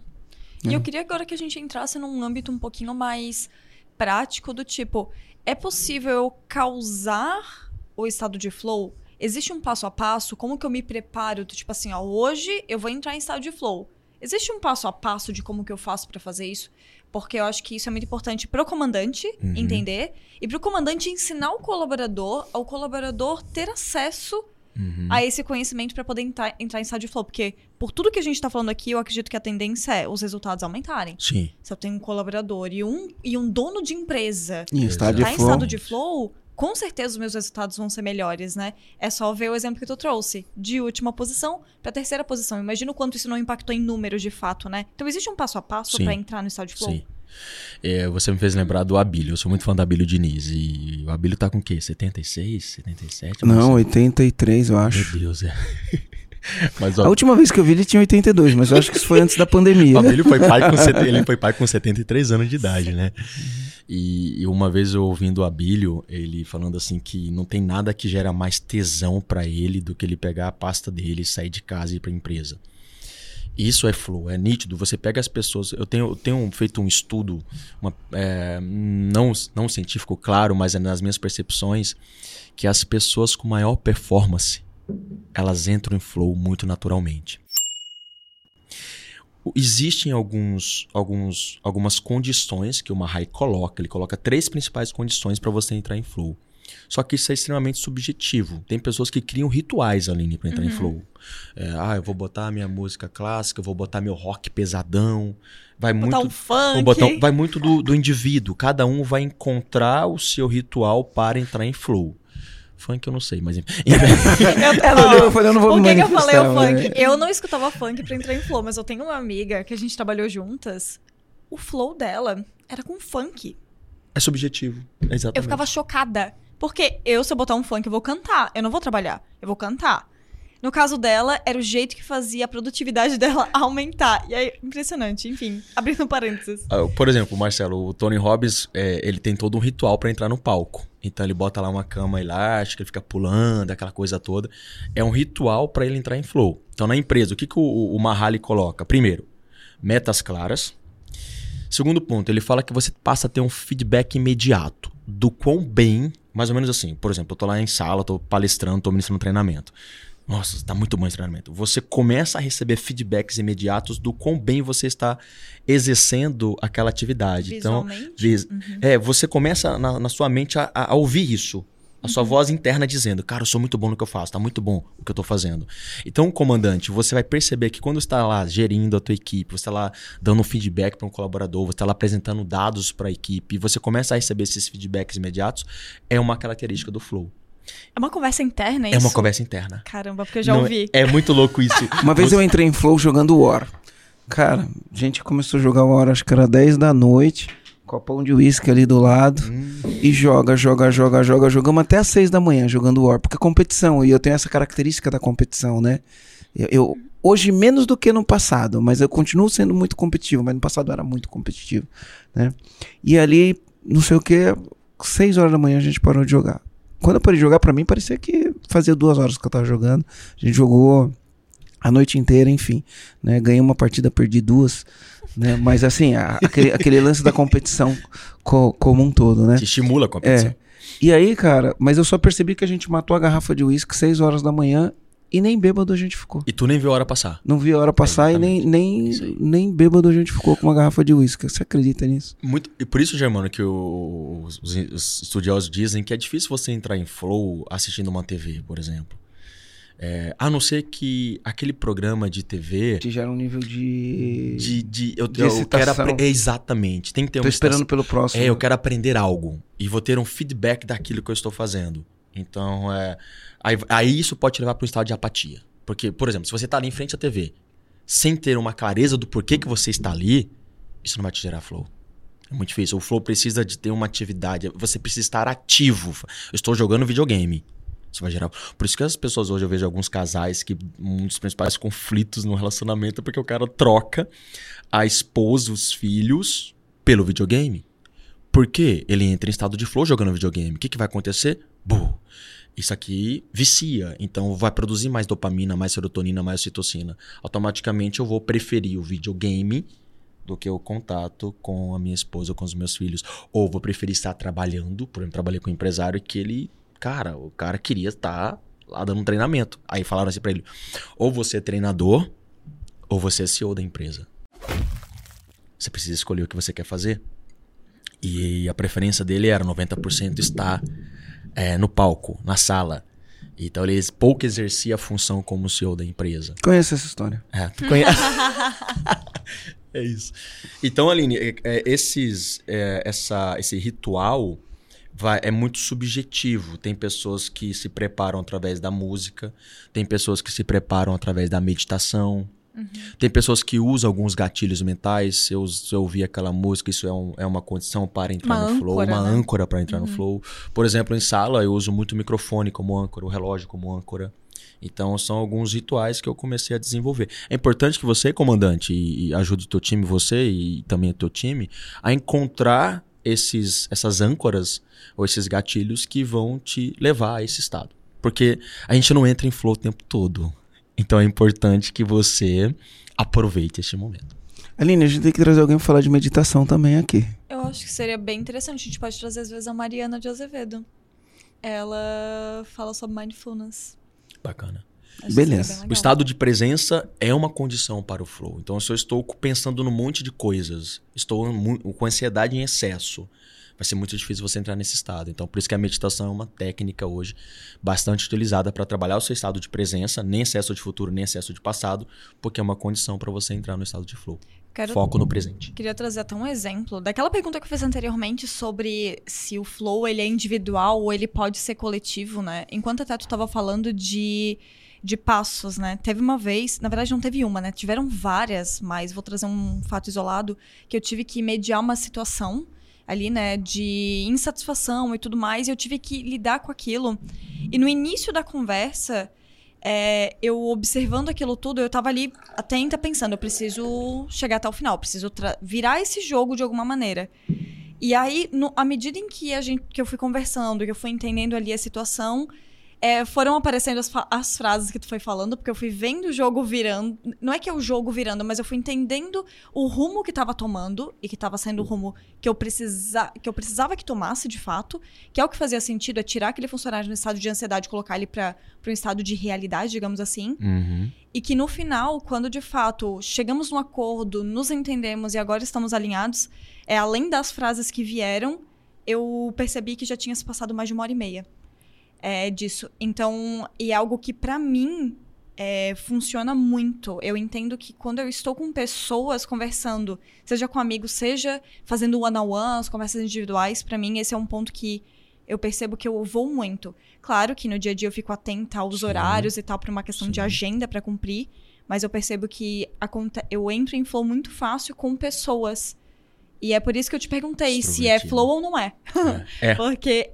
E eu queria agora que a gente entrasse num âmbito um pouquinho mais prático do tipo, é possível eu causar o estado de flow? Existe um passo a passo? Como que eu me preparo? Tipo assim, ó, hoje eu vou entrar em estado de flow. Existe um passo a passo de como que eu faço para fazer isso? Porque eu acho que isso é muito importante pro comandante Uhum. entender e pro comandante ensinar o colaborador, ao colaborador ter acesso Uhum. a esse conhecimento para poder entrar, entrar em estado de flow. Porque por tudo que a gente tá falando aqui, eu acredito que a tendência é os resultados aumentarem. Sim. Se eu tenho um colaborador e um, e um dono de empresa Em estado de tá em flow. estado de flow, com certeza os meus resultados vão ser melhores, né? É só ver o exemplo que tu trouxe, de última posição para terceira posição. Imagina o quanto isso não impactou em números de fato, né? Então existe um passo a passo para entrar no estado de flow? Sim. É, você me fez lembrar do Abílio. Eu sou muito fã do Abílio Diniz. E o Abílio tá com o quê? 76? 77? Eu Não, sei. 83, eu Meu acho. Deus, é. Mas A ó, última vez que eu vi ele tinha 82, mas eu acho que isso foi antes da pandemia. Abílio foi pai com, sete- ele foi pai com 73 anos de idade, né? E, e uma vez eu ouvindo o Abílio, ele falando assim que não tem nada que gera mais tesão pra ele do que ele pegar a pasta dele, sair de casa e ir pra empresa. Isso é flow, é nítido. Você pega as pessoas. Eu tenho, eu tenho feito um estudo, uma, é, não, não científico, claro, mas é nas minhas percepções, que as pessoas com maior performance elas entram em flow muito naturalmente. Existem alguns, alguns, algumas condições que o Mahai coloca. Ele coloca três principais condições para você entrar em flow. Só que isso é extremamente subjetivo. Tem pessoas que criam rituais, Aline, para entrar em flow. É, ah, eu vou botar minha música clássica, eu vou botar meu rock pesadão. Vai Botar muito um funk. o botão vai muito do, do indivíduo. Cada um vai encontrar o seu ritual para entrar em flow. Funk eu não sei, mas enfim. Eu, eu falei, eu não vou Por me que, que eu falei o funk? né? Eu não escutava funk pra entrar em flow, mas eu tenho uma amiga que a gente trabalhou juntas. O flow dela era com funk. é subjetivo. Exatamente. Eu ficava chocada. Porque eu, se eu botar um funk, eu vou cantar. Eu não vou trabalhar. Eu vou cantar. No caso dela, era o jeito que fazia a produtividade dela aumentar. E aí, impressionante. Enfim, abrindo parênteses. Ah, Por exemplo, Marcelo, o Tony Robbins, é, ele tem todo um ritual para entrar no palco. Então ele bota lá uma cama elástica, ele fica pulando, aquela coisa toda. É um ritual para ele entrar em flow. Então na empresa, o que, que o, o Mahali coloca? Primeiro, metas claras. Segundo ponto, ele fala que você passa a ter um feedback imediato do quão bem, mais ou menos assim. Por exemplo, eu tô lá em sala, tô palestrando, tô ministrando treinamento. Nossa, tá muito bom esse treinamento. Você começa a receber feedbacks imediatos do quão bem você está exercendo aquela atividade. Então, vis- é, você começa na, na sua mente a, a ouvir isso. A sua voz interna dizendo, cara, eu sou muito bom no que eu faço, tá muito bom o que eu tô fazendo. Então, comandante, você vai perceber que quando você está lá gerindo a tua equipe, você está lá dando feedback para um colaborador, você está lá apresentando dados para a equipe, você começa a receber esses feedbacks imediatos, é uma característica do flow. É uma conversa interna, é É uma isso? conversa interna. Caramba, porque eu já Não, ouvi. É, muito louco isso. Uma vez eu entrei em flow jogando War. Cara, a gente começou a jogar War, acho que era 10 da noite. Copão de uísque ali do lado. E joga, joga, joga, joga. Jogamos até às 6 da manhã jogando War. Porque é competição. E eu tenho essa característica da competição, né? Eu, eu- hoje menos do que no passado. Mas eu continuo sendo muito competitivo. Mas no passado eu era muito competitivo, né? E ali, não sei o que, 6 horas da manhã a gente parou de jogar. Quando eu parei de jogar, pra mim parecia que fazia duas horas que eu tava jogando. A gente jogou a noite inteira, enfim. Né? Ganhei uma partida, perdi duas. Né? Mas assim, a- aquele, aquele lance da competição co- como um todo, né? Te estimula a competição. É. E aí, cara, mas eu só percebi que a gente matou a garrafa de uísque 6 horas da manhã e nem bêbado a gente ficou. E tu nem viu a hora passar. Não vi a hora passar e nem, nem, nem bêbado a gente ficou com uma garrafa de uísque. Você acredita nisso? Muito, e por isso, Germano, que o- os, os estudiosos dizem que é difícil você entrar em flow assistindo uma TV, por exemplo. É, a não ser que aquele programa de TV. Te gera um nível de. De, de, eu, de eu quero apre- Exatamente. Tem que ter Tô esperando excitação. pelo próximo. É, eu quero aprender algo. E vou ter um feedback daquilo que eu estou fazendo. Então, é, aí, aí isso pode te levar para um estado de apatia. Porque, por exemplo, se você está ali em frente à TV, sem ter uma clareza do porquê que você está ali, isso não vai te gerar flow. É muito difícil. O flow precisa de ter uma atividade. Você precisa estar ativo. Eu estou jogando videogame. Isso vai gerar. Por isso que as pessoas hoje eu vejo alguns casais que um dos principais conflitos no relacionamento é porque o cara troca a esposa, os filhos, pelo videogame. Por quê? Ele entra em estado de flow jogando videogame. O que, que vai acontecer? Buh. Isso aqui vicia. Então vai produzir mais dopamina, mais serotonina, mais citocina. Automaticamente eu vou preferir o videogame do que o contato com a minha esposa ou com os meus filhos. Ou vou preferir estar trabalhando, por exemplo, trabalhei com um empresário que ele, cara, o cara queria estar lá dando um treinamento. Aí falaram assim pra ele: ou você é treinador, ou você é CEO da empresa. Você precisa escolher o que você quer fazer. E a preferência dele era 90% estar é, no palco, na sala. Então ele pouco exercia a função como CEO da empresa. Conheço essa história. É, tu conhece? é isso. Então, Aline, é, é, esses, é, essa, esse ritual vai, é muito subjetivo. Tem pessoas que se preparam através da música, tem pessoas que se preparam através da meditação, Uhum. Tem pessoas que usam alguns gatilhos mentais. Se eu, se eu ouvir aquela música, isso é, um, é uma condição para entrar uma no flow, âncora, uma né? âncora para entrar uhum. no flow. Por exemplo, em sala, eu uso muito o microfone como âncora, o relógio como âncora. Então, são alguns rituais que eu comecei a desenvolver. É importante que você, comandante, e, e ajude o teu time, você e também o teu time, a encontrar esses, essas âncoras ou esses gatilhos que vão te levar a esse estado. Porque a gente não entra em flow o tempo todo. Então é importante que você aproveite este momento. Aline, a gente tem que trazer alguém para falar de meditação também aqui. Eu acho que seria bem interessante. A gente pode trazer às vezes a Mariana de Azevedo. Ela fala sobre mindfulness. Bacana. Acho Beleza. O estado de presença é uma condição para o flow. Então, se eu estou pensando num monte de coisas, estou com ansiedade em excesso, vai ser muito difícil você entrar nesse estado. Então, por isso que a meditação é uma técnica hoje bastante utilizada para trabalhar o seu estado de presença, nem excesso de futuro, nem excesso de passado, porque é uma condição para você entrar no estado de flow. Quero... Foco no presente. Queria trazer até um exemplo daquela pergunta que eu fiz anteriormente sobre se o flow ele é individual ou ele pode ser coletivo, né? Enquanto até tu estava falando de de passos, né? Teve uma vez, na verdade não teve uma, né? Tiveram várias, mas vou trazer um fato isolado que eu tive que mediar uma situação ali, né, de insatisfação e tudo mais, e eu tive que lidar com aquilo. E no início da conversa, é, eu observando aquilo tudo, eu tava ali atenta pensando, eu preciso chegar até o final, preciso virar esse jogo de alguma maneira. E aí, no, à medida em que a gente que eu fui conversando, que eu fui entendendo ali a situação, é, foram aparecendo as, as, frases que tu foi falando, porque eu fui vendo o jogo virando. Não é que é o jogo virando, mas eu fui entendendo o rumo que estava tomando e que estava sendo o rumo que eu, precisa, que eu precisava que tomasse de fato, que é o que fazia sentido, é tirar aquele funcionário no estado de ansiedade e colocar ele para um estado de realidade, digamos assim. Uhum. E que no final, quando de fato chegamos num acordo, nos entendemos e agora estamos alinhados, é além das frases que vieram, eu percebi que já tinha se passado mais de uma hora e meia é, disso. Então, e é algo que para mim é, funciona muito. Eu entendo que quando eu estou com pessoas conversando, seja com amigos, seja fazendo one-on-ones, conversas individuais, para mim esse é um ponto que eu percebo que eu vou muito. Claro que no dia a dia eu fico atenta aos Sim. horários e tal, por uma questão Sim. de agenda para cumprir, mas eu percebo que eu entro em flow muito fácil com pessoas. E é por isso que eu te perguntei se é flow ou não é. É. é. Porque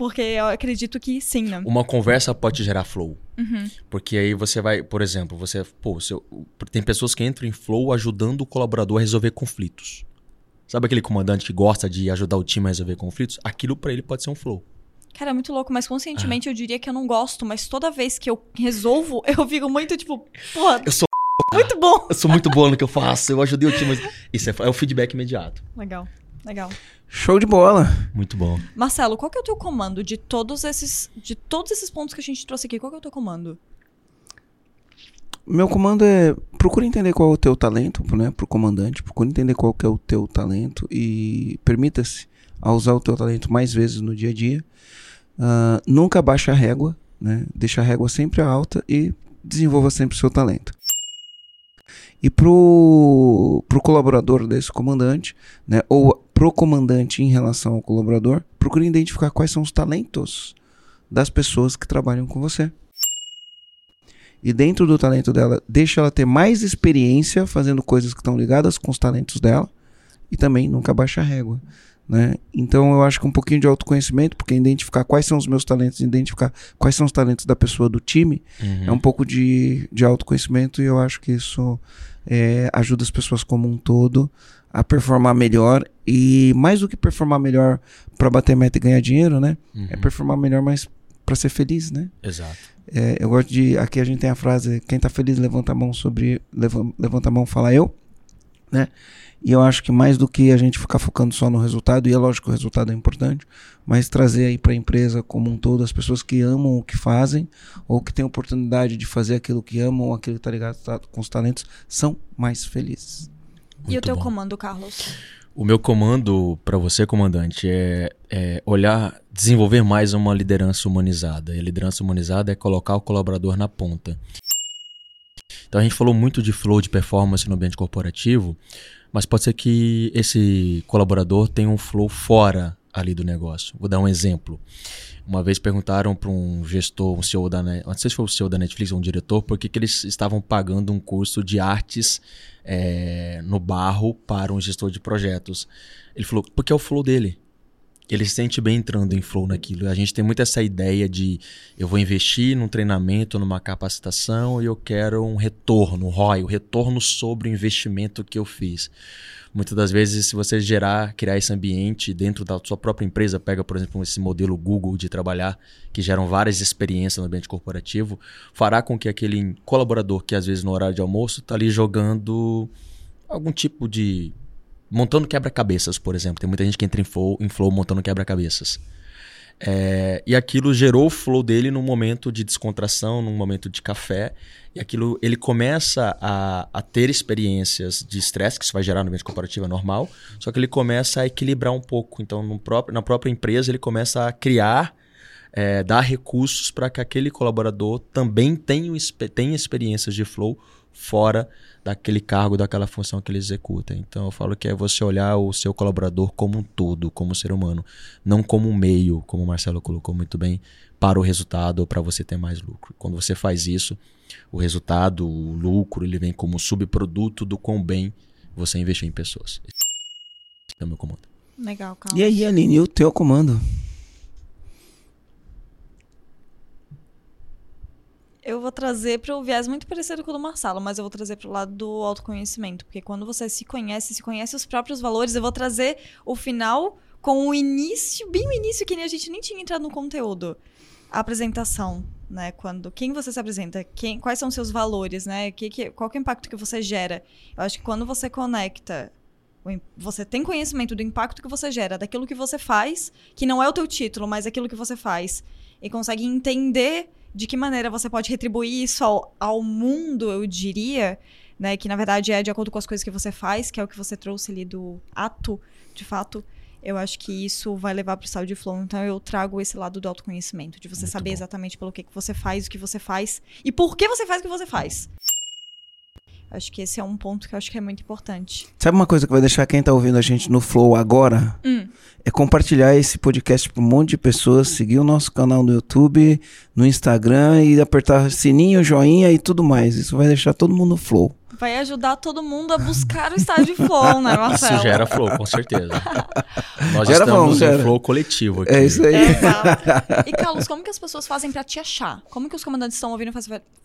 porque eu acredito que sim, né? Uma conversa pode gerar flow. Uhum. Porque aí você vai, por exemplo, você. Pô, seu, tem pessoas que entram em flow ajudando o colaborador a resolver conflitos. Sabe aquele comandante que gosta de ajudar o time a resolver conflitos? Aquilo para ele pode ser um flow. Cara, é muito louco, mas conscientemente ah. eu diria que eu não gosto, mas toda vez que eu resolvo, eu fico muito tipo, porra. Eu sou muito bom. Eu sou muito bom no que eu faço, eu ajudei o time. Isso é, é o feedback imediato. Legal, legal. Show de bola. Muito bom. Marcelo, qual que é o teu comando de todos esses de todos esses pontos que a gente trouxe aqui? Qual que é o teu comando? Meu comando é procura entender qual é o teu talento, né, pro comandante, procura entender qual que é o teu talento e permita-se a usar o teu talento mais vezes no dia a dia. Uh, nunca baixa a régua, né? Deixa a régua sempre alta e desenvolva sempre o seu talento. E pro, pro colaborador desse comandante, né, ou pro comandante em relação ao colaborador, procure identificar quais são os talentos das pessoas que trabalham com você. E dentro do talento dela, deixa ela ter mais experiência fazendo coisas que estão ligadas com os talentos dela e também nunca baixa a régua. Né? Então eu acho que um pouquinho de autoconhecimento, porque identificar quais são os meus talentos, identificar quais são os talentos da pessoa do time, uhum. é um pouco de, de autoconhecimento e eu acho que isso é, ajuda as pessoas como um todo a performar melhor e mais do que performar melhor para bater meta e ganhar dinheiro, né? Uhum. É performar melhor, mas para ser feliz, né? Exato. É, eu gosto de aqui a gente tem a frase quem tá feliz levanta a mão sobre levanta, levanta a mão fala eu. né? E eu acho que mais do que a gente ficar focando só no resultado, e é lógico que o resultado é importante, mas trazer aí para a empresa como um todo as pessoas que amam o que fazem, ou que têm oportunidade de fazer aquilo que amam, ou aquilo que está ligado tá, com os talentos, são mais felizes. Muito e o teu bom. comando, Carlos? O meu comando para você, comandante, é, é, olhar, desenvolver mais uma liderança humanizada. E a liderança humanizada é colocar o colaborador na ponta. Então a gente falou muito de flow de performance no ambiente corporativo, mas pode ser que esse colaborador tenha um flow fora ali do negócio. Vou dar um exemplo. Uma vez perguntaram para um gestor, um CEO da, não sei se foi o CEO da Netflix ou um diretor, por que, que eles estavam pagando um curso de artes é, no barro para um gestor de projetos. Ele falou, porque é o flow dele ele se sente bem entrando em flow naquilo. A gente tem muito essa ideia de eu vou investir num treinamento, numa capacitação e eu quero um retorno, um ROI, o um retorno sobre o investimento que eu fiz. Muitas das vezes, se você gerar, criar esse ambiente dentro da sua própria empresa, pega, por exemplo, esse modelo Google de trabalhar, que geram várias experiências no ambiente corporativo, fará com que aquele colaborador que às vezes no horário de almoço está ali jogando algum tipo de montando quebra-cabeças, por exemplo. Tem muita gente que entra em flow, em flow montando quebra-cabeças. É, e aquilo gerou o flow dele num momento de descontração, num momento de café. E aquilo ele começa a, a ter experiências de estresse, que isso vai gerar no ambiente corporativo é normal, só que ele começa a equilibrar um pouco. Então, próprio, na própria empresa, ele começa a criar, é, dar recursos para que aquele colaborador também tenha, tenha experiências de flow fora daquele cargo, daquela função que ele executa. Então eu falo que é você olhar o seu colaborador como um todo, como ser humano, não como um meio, como o Marcelo colocou muito bem, para o resultado ou para você ter mais lucro. Quando você faz isso, o resultado, o lucro, ele vem como subproduto do quão bem você investiu em pessoas. Esse é o meu comando. Legal, Carlos. E aí, Aline, e o teu comando? Eu vou trazer para o viés muito parecido com o do Marcelo, mas eu vou trazer para o lado do autoconhecimento, porque quando você se conhece, se conhece os próprios valores, eu vou trazer o final com o início, bem o início que nem a gente nem tinha entrado no conteúdo. A apresentação, né? Quando quem você se apresenta, quem, quais são os seus valores, né? Que, que, qual que é o impacto que você gera? Eu acho que quando você conecta você tem conhecimento do impacto que você gera, daquilo que você faz, que não é o teu título, mas aquilo que você faz, e consegue entender de que maneira você pode retribuir isso ao, ao mundo, eu diria, né? Que na verdade é de acordo com as coisas que você faz, que é o que você trouxe ali do ato, de fato. Eu acho que isso vai levar para o estado de flow. Então eu trago esse lado do autoconhecimento, de você Muito saber bom. exatamente pelo que, que você faz, o que você faz e por que você faz o que você faz. Acho que esse é um ponto que eu acho que é muito importante. Sabe uma coisa que vai deixar quem tá ouvindo a gente no Flow agora? Hum. É compartilhar esse podcast para um monte de pessoas, seguir o nosso canal no YouTube, no Instagram e apertar sininho, joinha e tudo mais. Isso vai deixar todo mundo no Flow vai ajudar todo mundo a buscar o estágio flow, né, Marcelo? Isso gera flow, com certeza. Nós gera estamos bom, em flow coletivo aqui. É isso aí. É, e, Carlos, como que as pessoas fazem para te achar? Como que os comandantes estão ouvindo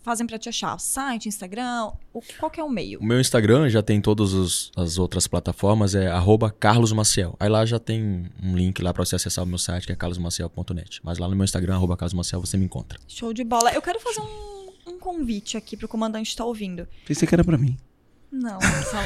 fazem para te achar? Site, Instagram? O, qual que é o meio? O meu Instagram já tem todas as outras plataformas, é carlosmaciel. Aí lá já tem um link lá para você acessar o meu site, que é carlosmaciel.net. Mas lá no meu Instagram, arroba carlosmaciel, você me encontra. Show de bola. Eu quero fazer um um convite aqui pro comandante estar tá ouvindo. Pensei que era para mim. Não,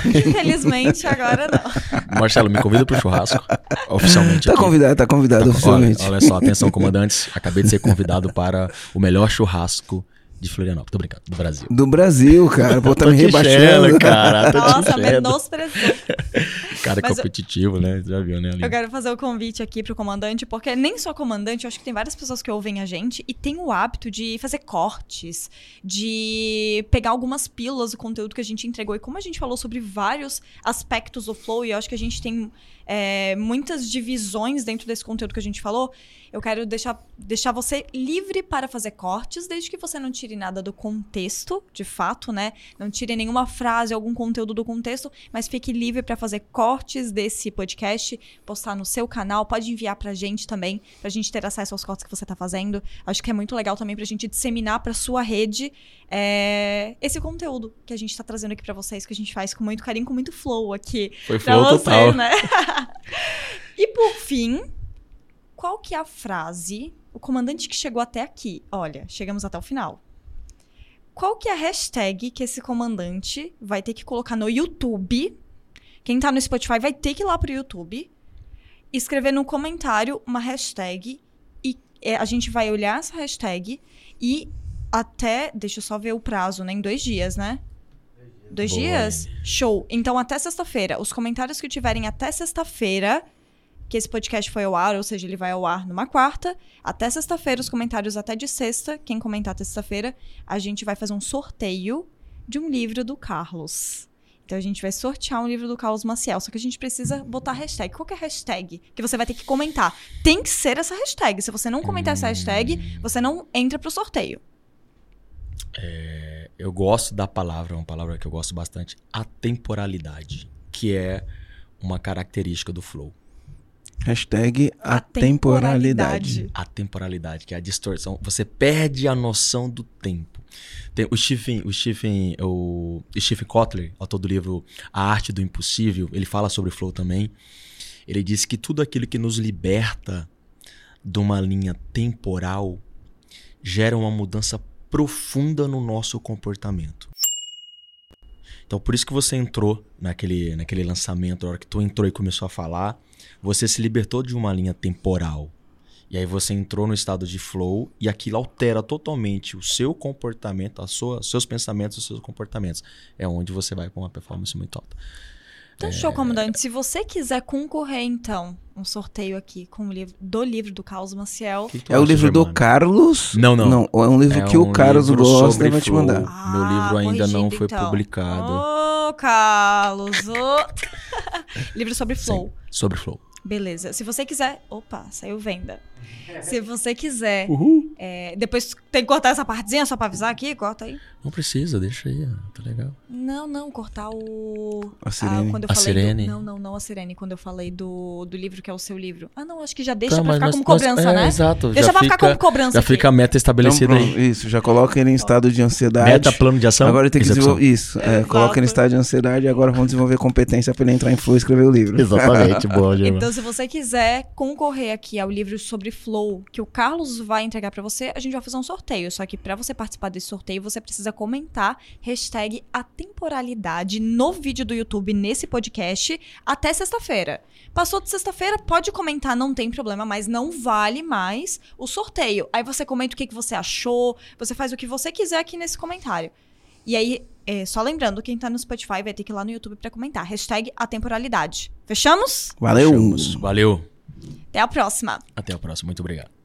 infelizmente agora não. Marcelo, me convida pro churrasco, oficialmente. Tá aqui. convidado, tá convidado tá, oficialmente. Olha, olha só, atenção, comandantes. Acabei de ser convidado para o melhor churrasco de Florianópolis. Tô brincando, do Brasil. Do Brasil, cara. Pô, tá me rebaixando. cara. Nossa, menosprezou. cara Mas competitivo, eu, né? Já viu, né? Ali. Eu quero fazer o convite aqui pro comandante, porque nem só comandante, eu acho que tem várias pessoas que ouvem a gente e tem o hábito de fazer cortes, de pegar algumas pílulas do conteúdo que a gente entregou. E como a gente falou sobre vários aspectos do flow, e eu acho que a gente tem é, muitas divisões dentro desse conteúdo que a gente falou, eu quero deixar, deixar você livre para fazer cortes, desde que você não tire nada do contexto, de fato, né? Não tire nenhuma frase, algum conteúdo do contexto, mas fique livre para fazer cortes desse podcast, postar no seu canal, pode enviar pra gente também, pra gente ter acesso aos cortes que você tá fazendo. Acho que é muito legal também pra gente disseminar pra sua rede é, esse conteúdo que a gente tá trazendo aqui para vocês, que a gente faz com muito carinho, com muito flow aqui. Foi flow vocês, total. né? e por fim, qual que é a frase? O comandante que chegou até aqui, olha, chegamos até o final. Qual que é a hashtag que esse comandante vai ter que colocar no YouTube Quem tá no Spotify vai ter que ir lá pro YouTube, escrever no comentário uma hashtag e é, a gente vai olhar essa hashtag e até. Deixa eu só ver o prazo, né? Em dois dias, né? Dois Boa, dias? Show. Então, até sexta-feira. Os comentários que tiverem até sexta-feira, que esse podcast foi ao ar, ou seja, ele vai ao ar numa quarta. Até sexta-feira, os comentários até de sexta. Quem comentar até sexta-feira, a gente vai fazer um sorteio de um livro do Carlos. Então a gente vai sortear um livro do Carlos Maciel. Só que a gente precisa botar hashtag. Qual que é a hashtag? Que você vai ter que comentar. Tem que ser essa hashtag. Se você não comentar essa hashtag, você não entra pro sorteio. Eu gosto da palavra, uma palavra que eu gosto bastante, atemporalidade, que é uma característica do flow. Hashtag atemporalidade. A temporalidade, que é a distorção. Você perde a noção do tempo. Tem o Stephen, o Stephen, o Stephen Kotler, autor do livro A Arte do Impossível, ele fala sobre flow também. Ele diz que tudo aquilo que nos liberta de uma linha temporal gera uma mudança profunda no nosso comportamento. Então, por isso que você entrou naquele, naquele lançamento, na hora que tu entrou e começou a falar, você se libertou de uma linha temporal. E aí você entrou no estado de flow e aquilo altera totalmente o seu comportamento, a sua, seus pensamentos, os seus comportamentos. É onde você vai com uma performance muito alta. Então, show, comandante. Se você quiser concorrer, então, um sorteio aqui com o livro do livro do Carlos Maciel. O que que É o livro do? Carlos? Não, não. Não, é um livro É que o um Carlos livro gosta e vai te mandar. Meu livro ainda não foi então. publicado. Ô, Carlos! ô. livro sobre flow. Sobre flow. Beleza. Se você quiser. Opa, saiu venda. Se você quiser. é, depois tem que cortar essa partezinha só pra avisar aqui? Corta aí. Não precisa, deixa aí, tá legal. Não, não, cortar o. A Sirene. quando eu A falei Sirene? Do, não, não, não a Sirene. Quando eu falei do, do livro que é o seu livro. Ah, não, acho que já deixa Tá, pra ficar nós- como nós- cobrança, é, né? Exato. Deixa já pra fica, ficar como cobrança. Já aqui. fica a meta Então, estabelecida pronto, aí. isso, já coloca ele em estado de ansiedade. Meta, plano de ação. Agora ele tem que execução. desenvolver. Isso, é, coloca ele em estado de ansiedade e agora vamos desenvolver competência pra ele entrar em flow e escrever o livro. Exatamente, boa. Então, se você quiser concorrer aqui ao livro sobre flow que o Carlos vai entregar pra você, a gente vai fazer um sorteio. Só que pra você participar desse sorteio, você precisa comentar hashtag atemporalidade no vídeo do YouTube, nesse podcast, até sexta-feira. Passou de sexta-feira, pode comentar, não tem problema, mas não vale mais o sorteio. Aí você comenta o que, que você achou, você faz o que você quiser aqui nesse comentário. E aí, é, só lembrando, quem tá no Spotify vai ter que ir lá no YouTube pra comentar. Hashtag atemporalidade. Fechamos? Valeu! Chamos. Valeu. Até a próxima. Até a próxima. Muito obrigado.